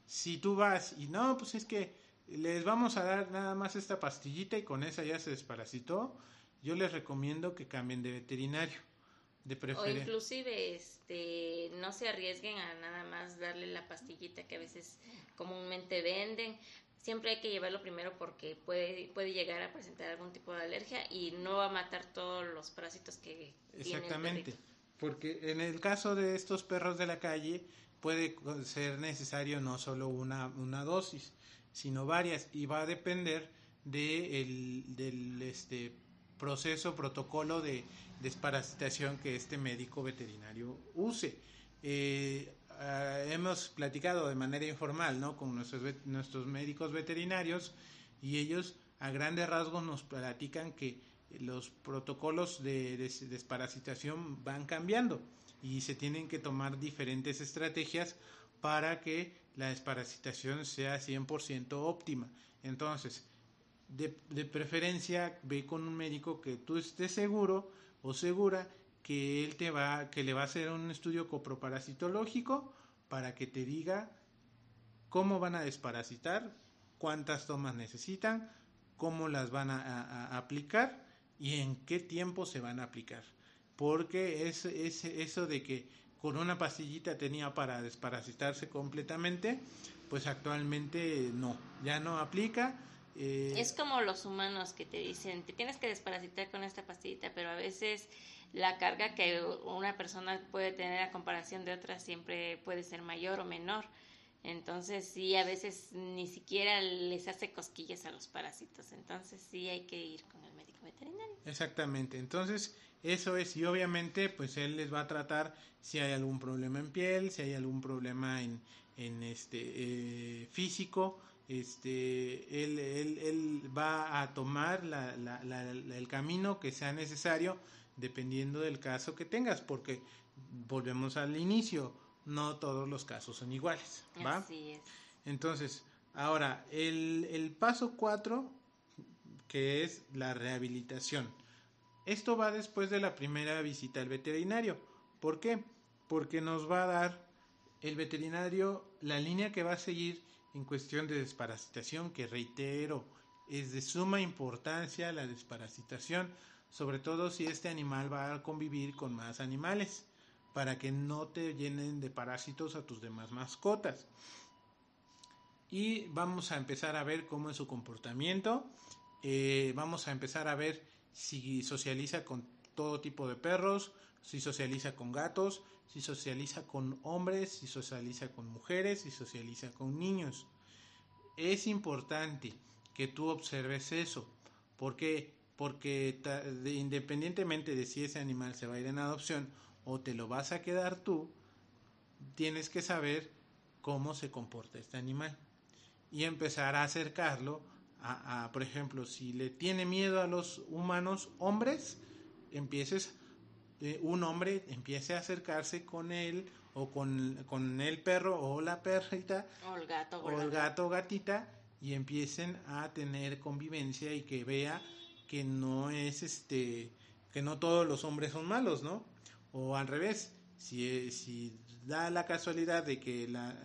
Si tú vas y no, pues es que les vamos a dar nada más esta pastillita y con esa ya se desparasitó, yo les recomiendo que cambien de veterinario. De o inclusive este no se arriesguen a nada más darle la pastillita que a veces comúnmente venden. Siempre hay que llevarlo primero porque puede puede llegar a presentar algún tipo de alergia y no va a matar todos los parásitos que exactamente. porque en el caso de estos perros de la calle puede ser necesario no solo una, una dosis sino varias. Y va a depender de el, del este proceso protocolo de desparasitación que este médico veterinario use. Eh, ah, hemos platicado de manera informal ¿no? con nuestros, nuestros médicos veterinarios y ellos a grandes rasgos nos platican que los protocolos de, desparasitación van cambiando y se tienen que tomar diferentes estrategias para que la desparasitación sea 100% óptima. Entonces, de, preferencia ve con un médico que tú estés seguro o segura que él te va, que le va a hacer un estudio coproparasitológico para que te diga cómo van a desparasitar, cuántas tomas necesitan, cómo las van a, aplicar y en qué tiempo se van a aplicar. Porque es, es eso de que con una pastillita tenía para desparasitarse completamente, pues actualmente no, ya no aplica eh, es como los humanos que te dicen, te tienes que desparasitar con esta pastillita, pero a veces la carga que una persona puede tener a comparación de otras siempre puede ser mayor o menor. Entonces sí, a veces ni siquiera les hace cosquillas a los parásitos. Entonces sí hay que ir con el médico veterinario. Exactamente. Entonces eso es y obviamente pues él les va a tratar si hay algún problema en piel, si hay algún problema en, en este eh, físico este, él, él, él va a tomar la, la, el camino que sea necesario dependiendo del caso que tengas, porque volvemos al inicio, no todos los casos son iguales, ¿va? Así es. Entonces, ahora, el, el paso cuatro, que es la rehabilitación. Esto va después de la primera visita al veterinario. ¿Por qué? Porque nos va a dar el veterinario la línea que va a seguir en cuestión de desparasitación, que reitero, es de suma importancia la desparasitación, sobre todo si este animal va a convivir con más animales, para que no te llenen de parásitos a tus demás mascotas. Y vamos a empezar a ver cómo es su comportamiento, eh, vamos a empezar a ver si socializa con todo tipo de perros, si socializa con gatos, si socializa con hombres, si socializa con mujeres, si socializa con niños. Es importante que tú observes eso. ¿Por qué? Porque independientemente de si ese animal se va a ir en adopción o te lo vas a quedar tú, tienes que saber cómo se comporta este animal y empezar a acercarlo a, por ejemplo, si le tiene miedo a los humanos hombres, empieces un hombre empiece a acercarse con él o con, el perro o la perrita o el gato o el gato o gatita y empiecen a tener convivencia y que vea que no es este que no todos los hombres son malos, ¿no? O al revés, si, si da la casualidad de que la,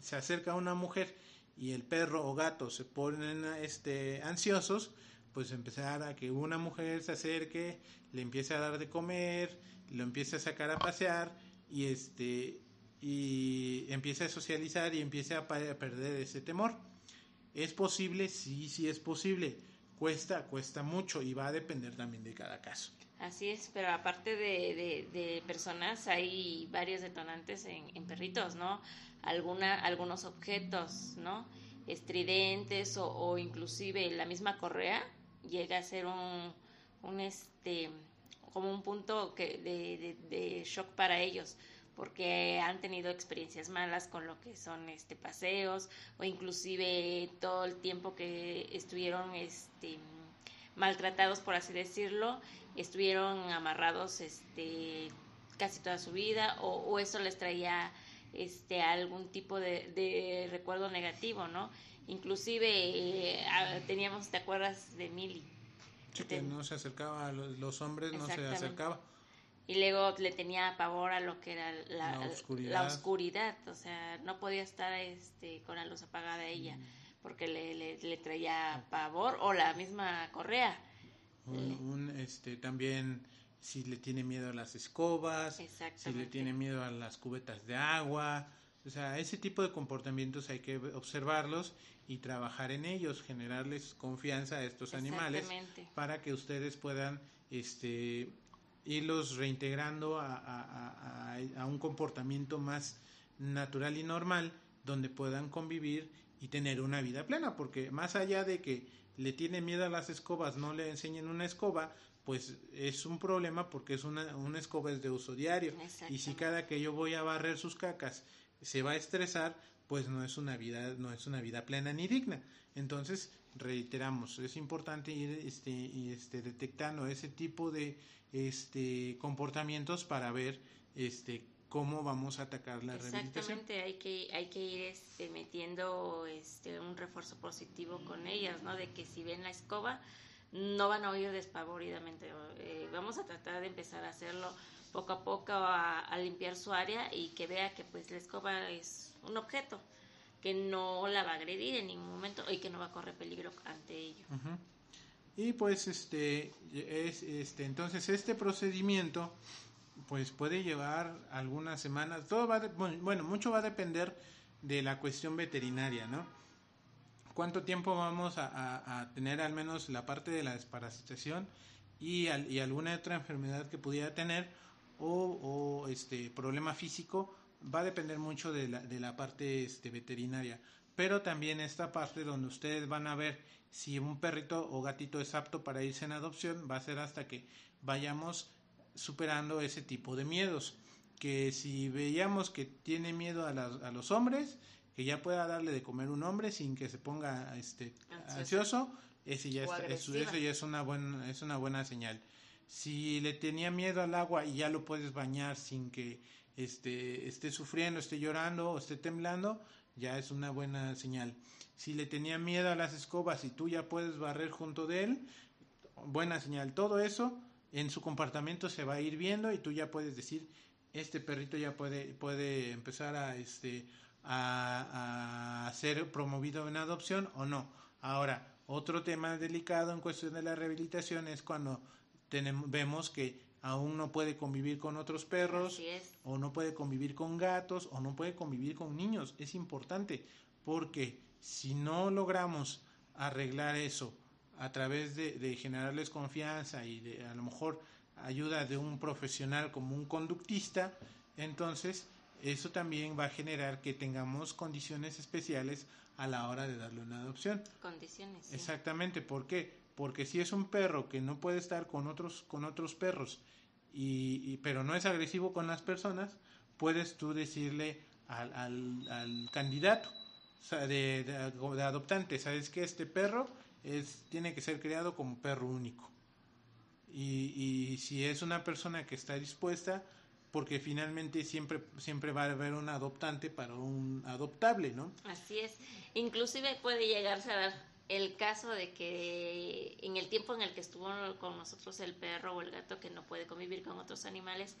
se acerca una mujer y el perro o gato se ponen este ansiosos, pues empezar a que una mujer se acerque, le empiece a dar de comer, lo empiece a sacar a pasear y este y empiece a socializar y empiece a perder ese temor. ¿Es posible? Sí, sí es posible. Cuesta, cuesta mucho y va a depender también de cada caso. Así es, pero aparte de, de, personas hay varios detonantes en, perritos, ¿no? Alguna, algunos objetos, ¿no? Estridentes o, o inclusive la misma correa llega a ser un, este, como un punto que de, shock para ellos porque han tenido experiencias malas con lo que son este paseos o inclusive todo el tiempo que estuvieron este maltratados por así decirlo estuvieron amarrados este casi toda su vida o eso les traía este algún tipo de, recuerdo negativo, ¿no? Inclusive eh, teníamos, ¿te acuerdas de Mili? que no se acercaba a los, hombres, no se acercaba. Y luego le tenía pavor a lo que era la, la, oscuridad. o sea, no podía estar este, con la luz apagada ella, mm. porque le, le, traía pavor, o la misma correa. Un, este, también si le tiene miedo a las escobas, si le tiene miedo a las cubetas de agua, o sea, ese tipo de comportamientos hay que observarlos y trabajar en ellos, generarles confianza a estos animales para que ustedes puedan este, irlos reintegrando a, a, un comportamiento más natural y normal donde puedan convivir y tener una vida plena, porque más allá de que le tiene miedo a las escobas, no le enseñen una escoba, pues es un problema porque es una, una escoba es de uso diario. Y si cada que yo voy a barrer sus cacas se va a estresar, pues no es una vida no es una vida plena ni digna. Entonces, reiteramos, es importante ir este, este detectando ese tipo de este comportamientos para ver este cómo vamos a atacar la rehabilitación. Exactamente, hay que hay que ir este, metiendo este un refuerzo positivo con ellas, ¿no? De que si ven la escoba no van a oír despavoridamente. Eh, vamos a tratar de empezar a hacerlo poco a poco a, limpiar su área y que vea que pues la escoba es un objeto que no la va a agredir en ningún momento y que no va a correr peligro ante ello. Y pues este es este entonces este procedimiento pues puede llevar algunas semanas. Todo va bueno, mucho va a depender de la cuestión veterinaria, ¿no? cuánto tiempo vamos a, tener al menos la parte de la desparasitación y, y alguna otra enfermedad que pudiera tener o, este problema físico va a depender mucho de la, de la parte este, veterinaria. Pero también esta parte donde ustedes van a ver si un perrito o gatito es apto para irse en adopción va a ser hasta que vayamos superando ese tipo de miedos. Que si veíamos que tiene miedo a, a los hombres que ya pueda darle de comer un hombre sin que se ponga este ansioso, ese ya eso ya es una buena es una buena señal. Si le tenía miedo al agua y ya lo puedes bañar sin que este esté sufriendo, esté llorando o esté temblando, ya es una buena señal. Si le tenía miedo a las escobas y tú ya puedes barrer junto de él, buena señal. Todo eso en su comportamiento se va a ir viendo y tú ya puedes decir este perrito ya puede puede empezar a este a, ser promovido en adopción o no. Ahora, otro tema delicado en cuestión de la rehabilitación es cuando tenemos, vemos que aún no puede convivir con otros perros, o no puede convivir con gatos, o no puede convivir con niños. Es importante porque si no logramos arreglar eso a través de, de generarles confianza y de a lo mejor ayuda de un profesional como un conductista, entonces eso también va a generar que tengamos condiciones especiales a la hora de darle una adopción. Condiciones. Exactamente, ¿por qué? Porque si es un perro que no puede estar con otros con otros perros y, pero no es agresivo con las personas, puedes tú decirle al, al, candidato de, de, adoptante, sabes que este perro es tiene que ser criado como perro único. Y, y si es una persona que está dispuesta porque finalmente siempre, siempre va a haber un adoptante para un adoptable, ¿no? Así es. Inclusive puede llegarse a dar el caso de que en el tiempo en el que estuvo con nosotros el perro o el gato que no puede convivir con otros animales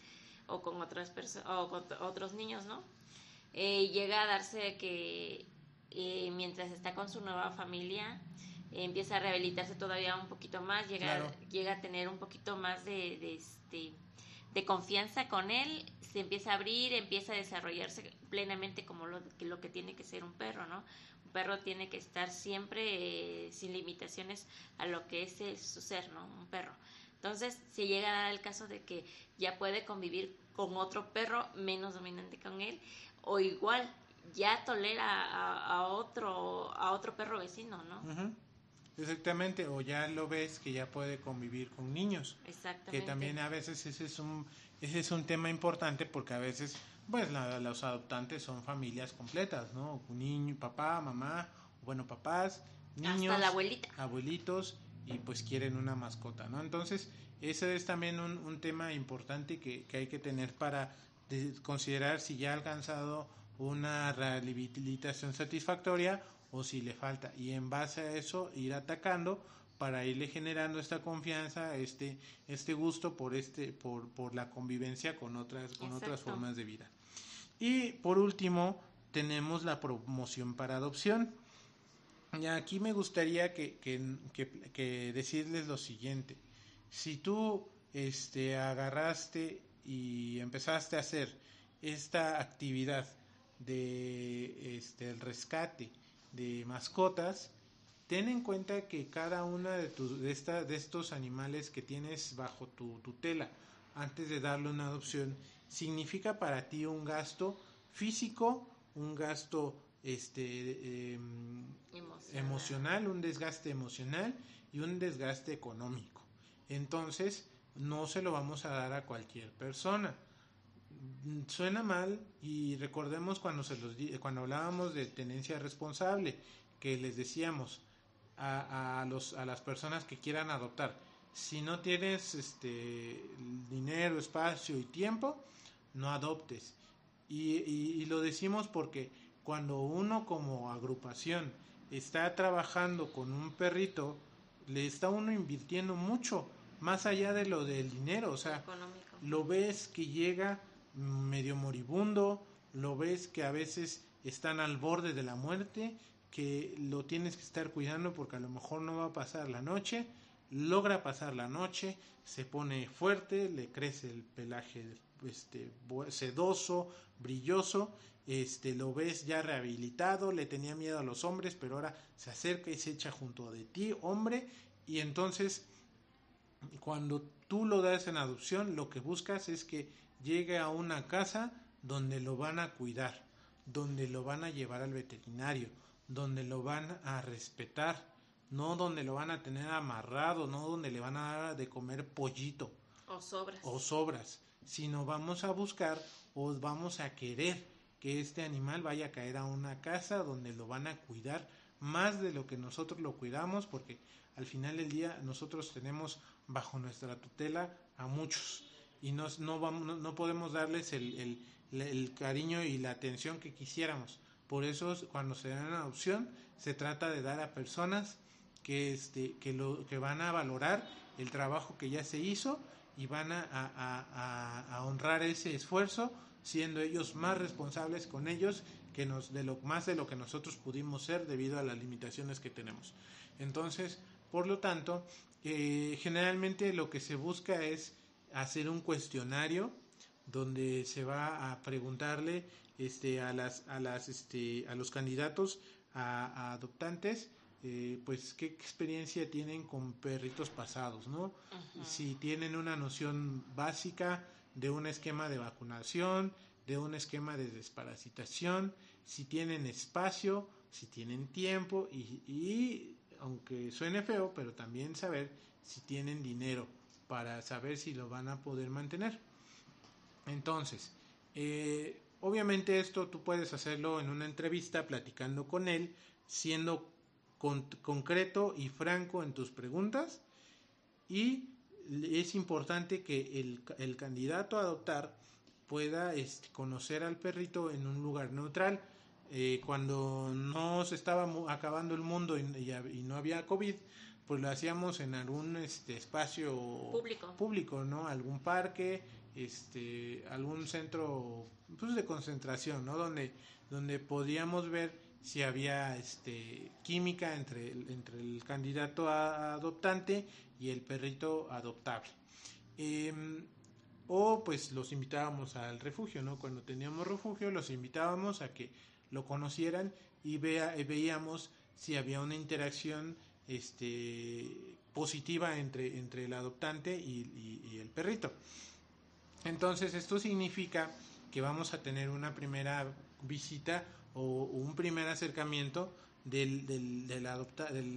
o con otras personas o con otros niños, ¿no? Eh, llega a darse que eh, mientras está con su nueva familia empieza a rehabilitarse todavía un poquito más, llega, llega a tener un poquito más de, de este de confianza con él, se empieza a abrir, empieza a desarrollarse plenamente como lo, lo que tiene que ser un perro, ¿no? Perro tiene que estar siempre eh, sin limitaciones a lo que es su ser, ¿no? Un perro. Entonces, se llega a dar el caso de que ya puede convivir con otro perro menos dominante con él, o igual ya tolera a, otro a otro perro vecino, ¿no? Exactamente, o ya lo ves que ya puede convivir con niños. Exactamente. Que también a veces ese es un, ese es un tema importante porque a veces, pues los adoptantes son familias completas, ¿no? Un niño, papá, mamá, bueno, papás, niños, Hasta la abuelita. abuelitos y pues quieren una mascota, ¿no? Entonces, ese es también un, un tema importante que, que hay que tener para considerar si ya ha alcanzado una rehabilitación satisfactoria o si le falta y en base a eso ir atacando para irle generando esta confianza, este, este gusto por este, por, por la convivencia con otras, con otras formas de vida. Y por último, tenemos la promoción para adopción. Y aquí me gustaría que, que, decirles lo siguiente. Si tú este, agarraste y empezaste a hacer esta actividad de este, el rescate de mascotas, ten en cuenta que cada una de, tus, de, esta, de estos animales que tienes bajo tu tutela antes de darle una adopción significa para ti un gasto físico, un gasto este, em, emocional. un desgaste emocional y un desgaste económico. Entonces, no se lo vamos a dar a cualquier persona. Suena mal y recordemos cuando, se los, cuando hablábamos de tenencia responsable, que les decíamos, a, los, a las personas que quieran adoptar. Si no tienes este, dinero, espacio y tiempo, no adoptes. Y, lo decimos porque cuando uno como agrupación está trabajando con un perrito, le está uno invirtiendo mucho, más allá de lo del dinero. O sea, lo ves que llega medio moribundo, lo ves que a veces están al borde de la muerte que lo tienes que estar cuidando porque a lo mejor no va a pasar la noche, logra pasar la noche, se pone fuerte, le crece el pelaje este, sedoso, brilloso, este, lo ves ya rehabilitado, le tenía miedo a los hombres, pero ahora se acerca y se echa junto de ti, hombre, y entonces cuando tú lo das en adopción, lo que buscas es que llegue a una casa donde lo van a cuidar, donde lo van a llevar al veterinario, donde lo van a respetar, no donde lo van a tener amarrado, no donde le van a dar de comer pollito o sobras, o sobras sino vamos a buscar o vamos a querer que este animal vaya a caer a una casa donde lo van a cuidar más de lo que nosotros lo cuidamos, porque al final del día nosotros tenemos bajo nuestra tutela a muchos y no, vamos, no, podemos darles el, el, el cariño y la atención que quisiéramos. Por eso cuando se da una adopción se trata de dar a personas que, este, que, lo, que van a valorar el trabajo que ya se hizo y van a, a, a, honrar ese esfuerzo siendo ellos más responsables con ellos que nos de lo más de lo que nosotros pudimos ser debido a las limitaciones que tenemos. Entonces por lo tanto eh, generalmente lo que se busca es hacer un cuestionario donde se va a preguntarle este, a, las, a, las, este, a los candidatos a, adoptantes, eh, pues qué experiencia tienen con perritos pasados, ¿no? Si tienen una noción básica de un esquema de vacunación, de un esquema de desparasitación, si tienen espacio, si tienen tiempo y, y aunque suene feo, pero también saber si tienen dinero para saber si lo van a poder mantener. Entonces, eh, obviamente esto tú puedes hacerlo en una entrevista platicando con él, siendo concreto y franco en tus preguntas y es importante que el, candidato a adoptar pueda este, conocer al perrito en un lugar neutral. Eh, cuando no se estaba acabando el mundo y, no había COVID, pues lo hacíamos en algún este, espacio público. público, ¿no? Algún parque, este, algún centro pues, de concentración, ¿no? Donde, donde podíamos ver si había este, química entre, entre el candidato adoptante y el perrito adoptable. Em, o pues los invitábamos al refugio, ¿no? Cuando teníamos refugio los invitábamos a que lo conocieran y vea, veíamos si había una interacción este, positiva entre, entre el adoptante y el perrito. Entonces esto significa que vamos a tener una primera visita o un primer acercamiento del, del,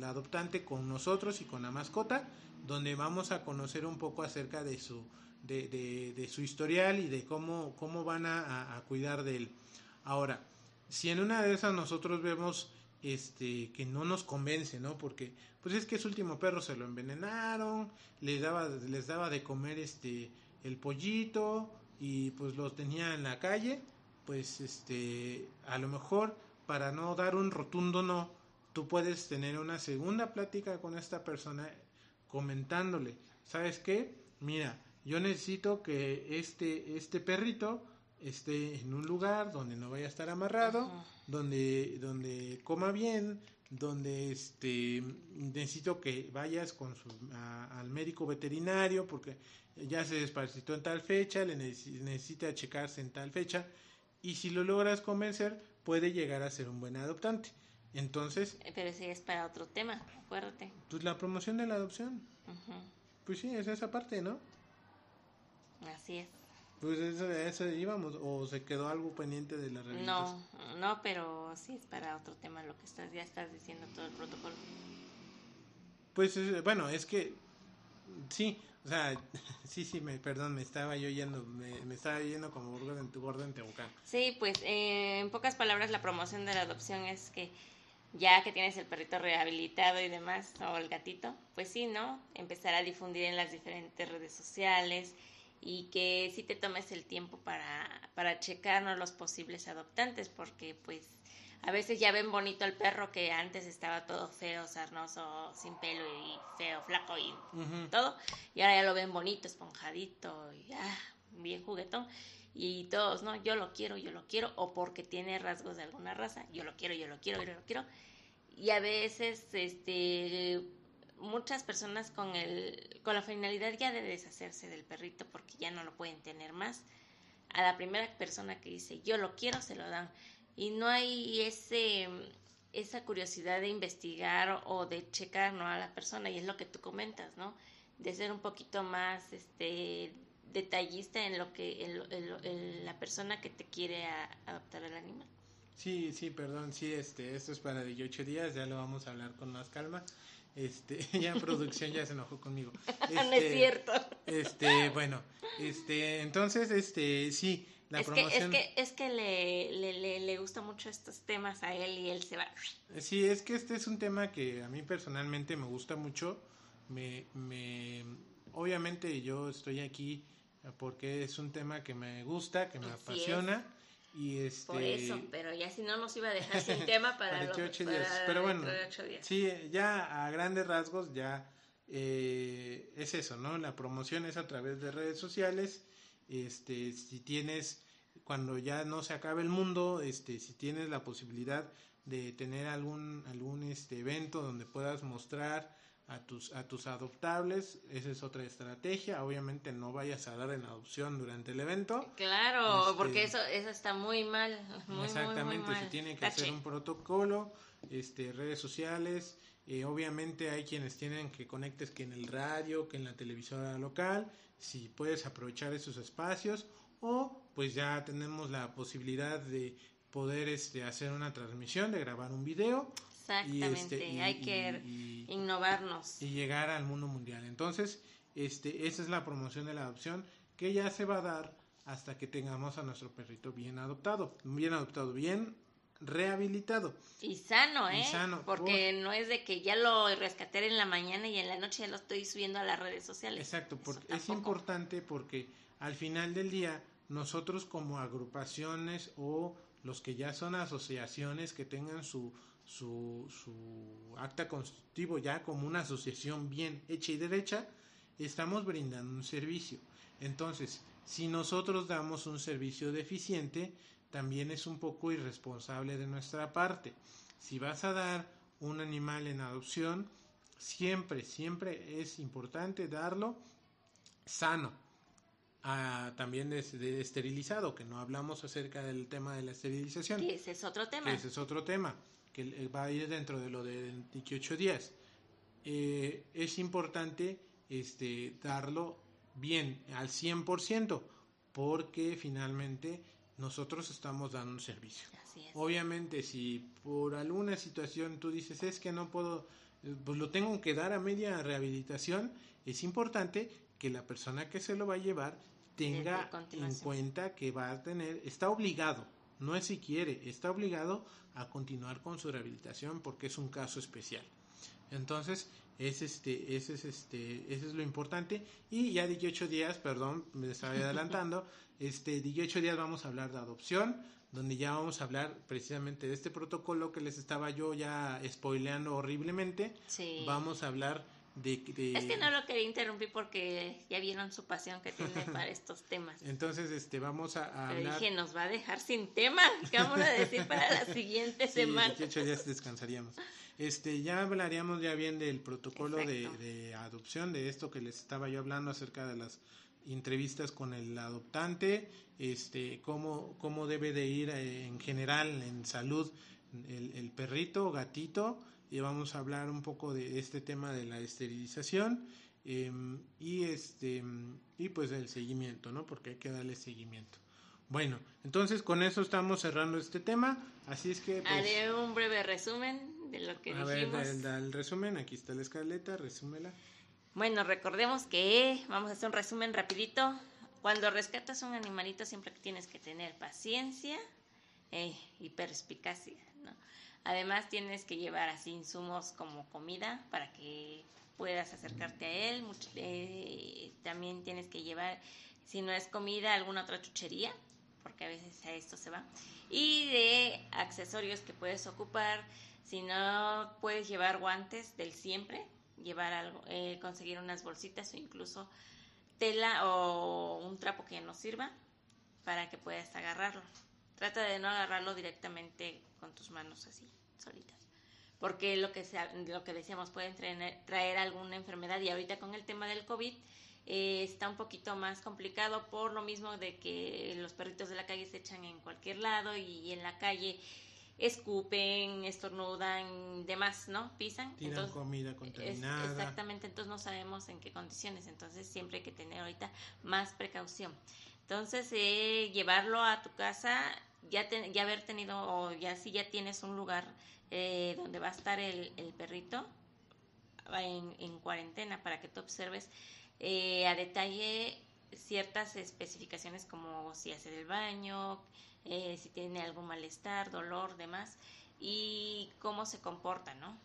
adoptante con nosotros y con la mascota, donde vamos a conocer un poco acerca de su, de, su historial y de cómo, cómo van a, cuidar de él. Ahora, si en una de esas nosotros vemos este que no nos convence, ¿no? Porque pues es que ese último perro se lo envenenaron, les daba les daba de comer este el pollito y pues los tenía en la calle, pues este, a lo mejor para no dar un rotundo no, tú puedes tener una segunda plática con esta persona comentándole, ¿sabes qué? Mira, yo necesito que este, este perrito esté en un lugar donde no vaya a estar amarrado, donde, donde coma bien, donde este necesito que vayas con su, al médico veterinario porque ya se desparasitó en tal fecha, le necesita checarse en tal fecha y si lo logras convencer puede llegar a ser un buen adoptante. Entonces... Eh, pero ese es para otro tema, acuérdate. Pues la promoción de la adopción. Pues sí, es esa parte, ¿no? Así es. Pues eso, eso íbamos, o se quedó algo pendiente de la rehabilitación. No, no, pero sí es para otro tema lo que estás, ya estás diciendo todo el protocolo. Pues bueno, es que sí, o sea, sí, sí, me, perdón, me estaba yo yendo, me, estaba yendo como gordo en, gordo en Tehuacán. Sí, pues eh, en pocas palabras la promoción de la adopción es que ya que tienes el perrito rehabilitado y demás, o el gatito, pues sí, ¿no? Empezar a difundir en las diferentes redes sociales, y que sí te tomes el tiempo para, para checarnos los posibles adoptantes, porque pues a veces ya ven bonito al perro que antes estaba todo feo, sarnoso, sin pelo y feo, flaco y todo, y ahora ya lo ven bonito, esponjadito y ah, bien juguetón. Y todos, ¿no? Yo lo quiero, yo lo quiero, o porque tiene rasgos de alguna raza, yo lo quiero, yo lo quiero, yo lo quiero. Y a veces, este, muchas personas con, el, con la finalidad ya de deshacerse del perrito porque ya no lo pueden tener más. A la primera persona que dice yo lo quiero, se lo dan. Y no hay ese, esa curiosidad de investigar o de checar ¿no? a la persona. Y es lo que tú comentas, ¿no? De ser un poquito más este, detallista en lo que en, la persona que te quiere adoptar al animal. Sí, sí, perdón, sí, este, esto es para 18 días, ya lo vamos a hablar con más calma. Este, ya en producción ya se enojó conmigo. no es este, cierto. Este, bueno, este, entonces, este, sí, la promoción. Que, es que, es que le, le, le, gusta mucho estos temas a él y él se va. Sí, es que este es un tema que a mí personalmente me gusta mucho. Me, me, obviamente yo estoy aquí porque es un tema que me gusta, que me apasiona. Y este, Por eso, pero ya si no nos iba a dejar sin tema para, 28 días. pero bueno, sí, ya a grandes rasgos ya eh, es eso, ¿no? La promoción es a través de redes sociales. Este, si tienes, cuando ya no se acabe el mundo, este, si tienes la posibilidad de tener algún, algún este, evento donde puedas mostrar a tus, a tus adoptables, esa es otra estrategia, obviamente no vayas a dar en adopción durante el evento. Claro, este, porque eso, eso está muy mal. exactamente, se tiene que hacer un protocolo, este, redes sociales, eh, obviamente hay quienes tienen que conectes que en el radio, que en la televisora local, si puedes aprovechar esos espacios, o pues ya tenemos la posibilidad de poder este, hacer una transmisión, de grabar un video Exactamente, este, hay que innovarnos. Y llegar al mundo mundial. Entonces, este, esa es la promoción de la adopción que ya se va a dar hasta que tengamos a nuestro perrito bien adoptado, bien adoptado, bien rehabilitado. Y sano, ¿eh? sano, porque no es de que ya lo rescaté en la mañana y en la noche ya lo estoy subiendo a las redes sociales. Exacto, porque es importante porque al final del día nosotros como agrupaciones o los que ya son asociaciones que tengan su su, su acta constitutivo ya como una asociación bien hecha y derecha, estamos brindando un servicio. Entonces, si nosotros damos un servicio deficiente, también es un poco irresponsable de nuestra parte. Si vas a dar un animal en adopción, siempre, siempre es importante darlo sano. Ah, también de, esterilizado, que no hablamos acerca del tema de la esterilización. ese es otro tema. ese es otro tema que va a ir dentro de lo de 28 días. Eh, es importante este, darlo bien, al 100%, porque finalmente nosotros estamos dando un servicio. Obviamente, si por alguna situación tú dices, es que no puedo, pues lo tengo que dar a media rehabilitación, es importante que la persona que se lo va a llevar tenga en cuenta que va a tener, está obligado, no es si quiere, está obligado a continuar con su rehabilitación porque es un caso especial. Entonces, es este, ese es este, ese es lo importante. Y ya 18 días, perdón, me estaba adelantando, este, 18 días vamos a hablar de adopción, donde ya vamos a hablar precisamente de este protocolo que les estaba yo ya spoileando horriblemente. Sí. Vamos a hablar de, de- Es que no lo quería interrumpir porque ya vieron su pasión que tiene para estos temas. Entonces, este, vamos a, a Pero hablar... dije, nos va a dejar sin tema. ¿Qué vamos a decir para la siguiente Sí, semana? 18 días descansaríamos. Este, ya hablaríamos ya bien del protocolo de, de adopción, de esto que les estaba yo hablando acerca de las entrevistas con el adoptante, este, cómo, cómo debe de ir eh, en general en salud el, el perrito, gatito, y vamos a hablar un poco de este tema de la esterilización em, y este y pues el seguimiento, ¿no? Porque hay que darle seguimiento. Bueno, entonces con eso estamos cerrando este tema, así es que pues, Haré un breve resumen de lo que a ver, dijimos. da, el- da el resumen, aquí está la escaleta, resúmela. Bueno, recordemos que vamos a hacer un resumen rapidito. Cuando rescatas un animalito siempre tienes que tener paciencia eh, y perspicacia, ¿no? Además tienes que llevar así insumos como comida para que puedas acercarte a él. Eh, también tienes que llevar, si no es comida, alguna otra chuchería, porque a veces a esto se va. Y de accesorios que puedes ocupar, si no puedes llevar guantes del siempre, llevar algo, eh, conseguir unas bolsitas o incluso tela o un trapo que nos sirva para que puedas agarrarlo. Trata de no agarrarlo directamente con tus manos así, solitas. Porque lo que, sea, lo que decíamos, pueden traer, traer alguna enfermedad y ahorita con el tema del COVID eh, está un poquito más complicado por lo mismo de que los perritos de la calle se echan en cualquier lado y en la calle escupen, estornudan, demás, ¿no? Pisan. Tiran Entonces, comida es- contaminada. exactamente, entonces no sabemos en qué condiciones, entonces siempre hay que tener ahorita más precaución. Entonces, eh, llevarlo a tu casa, ya, te- ya haber tenido, o ya si ya tienes un lugar eh, donde va a estar el, el perrito en, en cuarentena para que tú observes eh, a detalle ciertas especificaciones como si hace del baño, eh, si tiene algún malestar, dolor, demás, y cómo se comporta, ¿no?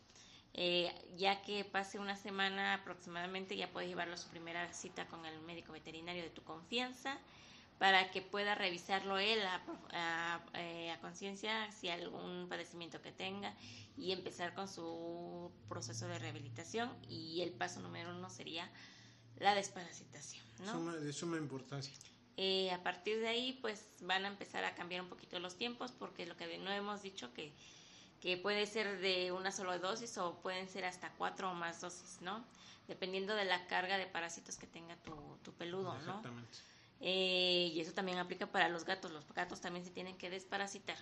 Eh, ya que pase una semana aproximadamente, ya puedes llevarlo a su primera cita con el médico veterinario de tu confianza para que pueda revisarlo él a, a- eh, a conciencia si algún padecimiento que tenga y empezar con su proceso de rehabilitación y el paso número uno sería la desparasitación, ¿no? Suma- de suma importancia. Eh, a partir de ahí, pues van a empezar a cambiar un poquito los tiempos, porque lo que no hemos dicho que, que puede ser de una sola dosis o pueden ser hasta cuatro o más dosis, ¿no? Dependiendo de la carga de parásitos que tenga tu, tu peludo, ¿no? Exactamente. Eh, y eso también aplica para los gatos. Los gatos también se tienen que desparasitar.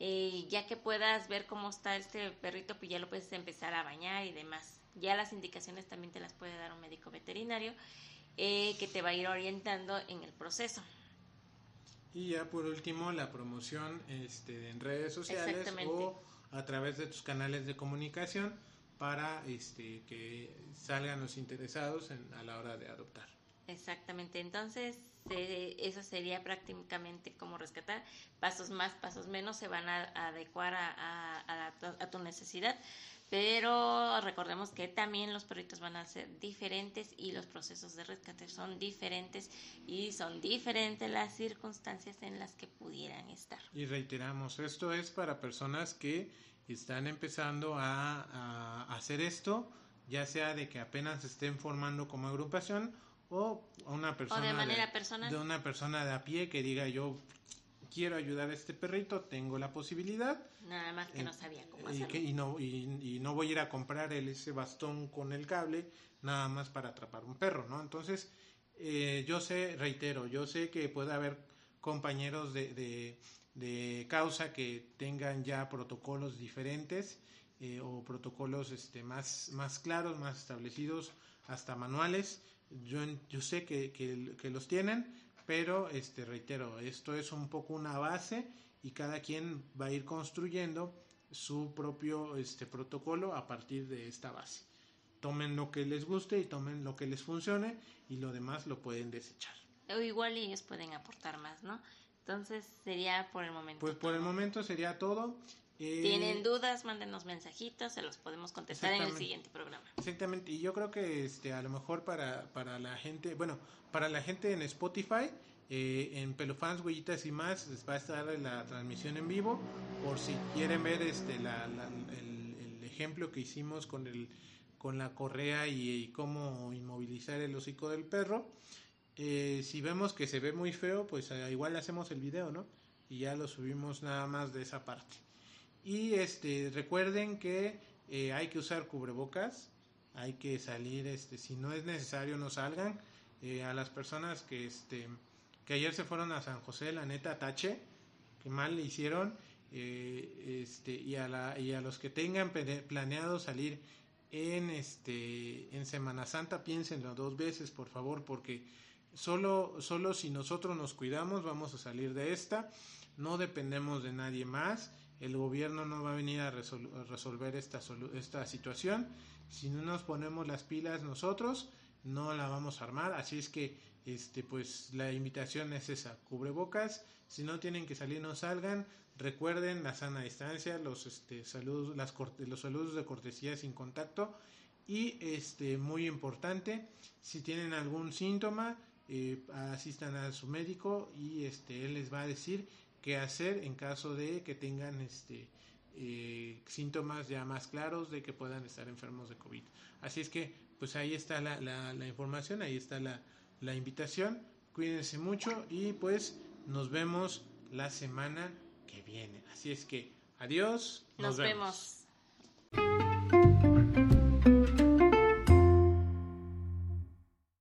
Eh, ya que puedas ver cómo está este perrito, pues ya lo puedes empezar a bañar y demás. Ya las indicaciones también te las puede dar un médico veterinario eh, que te va a ir orientando en el proceso. Y ya por último, la promoción este, en redes sociales o a través de tus canales de comunicación para este, que salgan los interesados en- a la hora de adoptar. Exactamente, entonces eh, eso sería prácticamente como rescatar. Pasos más, pasos menos se van a, adecuar a, a- tu necesidad, pero recordemos que también los perritos van a ser diferentes y los procesos de rescate son diferentes y son diferentes las circunstancias en las que pudieran estar. Y reiteramos, esto es para personas que están empezando a, hacer esto, ya sea de que apenas se estén formando como agrupación o a una persona manera personal. de una persona de a pie que diga yo quiero ayudar a este perrito, tengo la posibilidad Nada más que no Eh, sabía cómo y, hacerlo. que- y no y, y no voy a ir a comprar el, ese bastón con el cable nada más para atrapar un perro, ¿no? Entonces eh, yo sé, reitero, yo sé que puede haber compañeros de, de, de causa que tengan ya protocolos diferentes eh, o protocolos este, más, más claros, más establecidos, hasta manuales. Yo, yo sé que, que, que los tienen, pero este, reitero, esto es un poco una base y cada quien va a ir construyendo su propio este, protocolo a partir de esta base. Tomen lo que les guste y tomen lo que les funcione y lo demás lo pueden desechar. O igual ellos pueden aportar más, ¿no? Entonces sería por el momento. Pues por el todo. momento sería todo. Eh, Tienen dudas, mándenos mensajitos, se los podemos contestar en el siguiente programa. Exactamente, y yo creo que este a lo mejor para, para la gente, bueno, para la gente en Spotify, Eh, en Pelofans, Huellitas y más les va a estar la transmisión en vivo por si quieren ver este el, ejemplo que hicimos con el con la correa y, cómo inmovilizar el hocico del perro. Eh, si vemos que se ve muy feo, pues eh, igual hacemos el video, ¿no? Y ya lo subimos nada más de esa parte. Y este recuerden que hay que usar cubrebocas, hay que salir, este, si no es necesario no salgan. a las personas que este que ayer se fueron a San José, la neta, tache, que mal le hicieron, eh, este, y, a la, y a los que tengan planeado salir en, este, en Semana Santa, piénsenlo dos veces, por favor, porque solo, solo si nosotros nos cuidamos vamos a salir de esta, no dependemos de nadie más, el gobierno no va a venir a, resolver esta, esta situación, si no nos ponemos las pilas nosotros, no la vamos a armar, así es que este pues la invitación es esa, cubrebocas, si no tienen que salir no salgan, recuerden la sana distancia, los este saludos, las los saludos de cortesía sin contacto. Y este muy importante, si tienen algún síntoma eh, asistan a su médico y este él les va a decir qué hacer en caso de que tengan este eh, síntomas ya más claros de que puedan estar enfermos de COVID. Así es que, pues ahí está la, la información, ahí está la, la invitación. Cuídense mucho y pues nos vemos la semana que viene. Así es que adiós. Nos, vemos.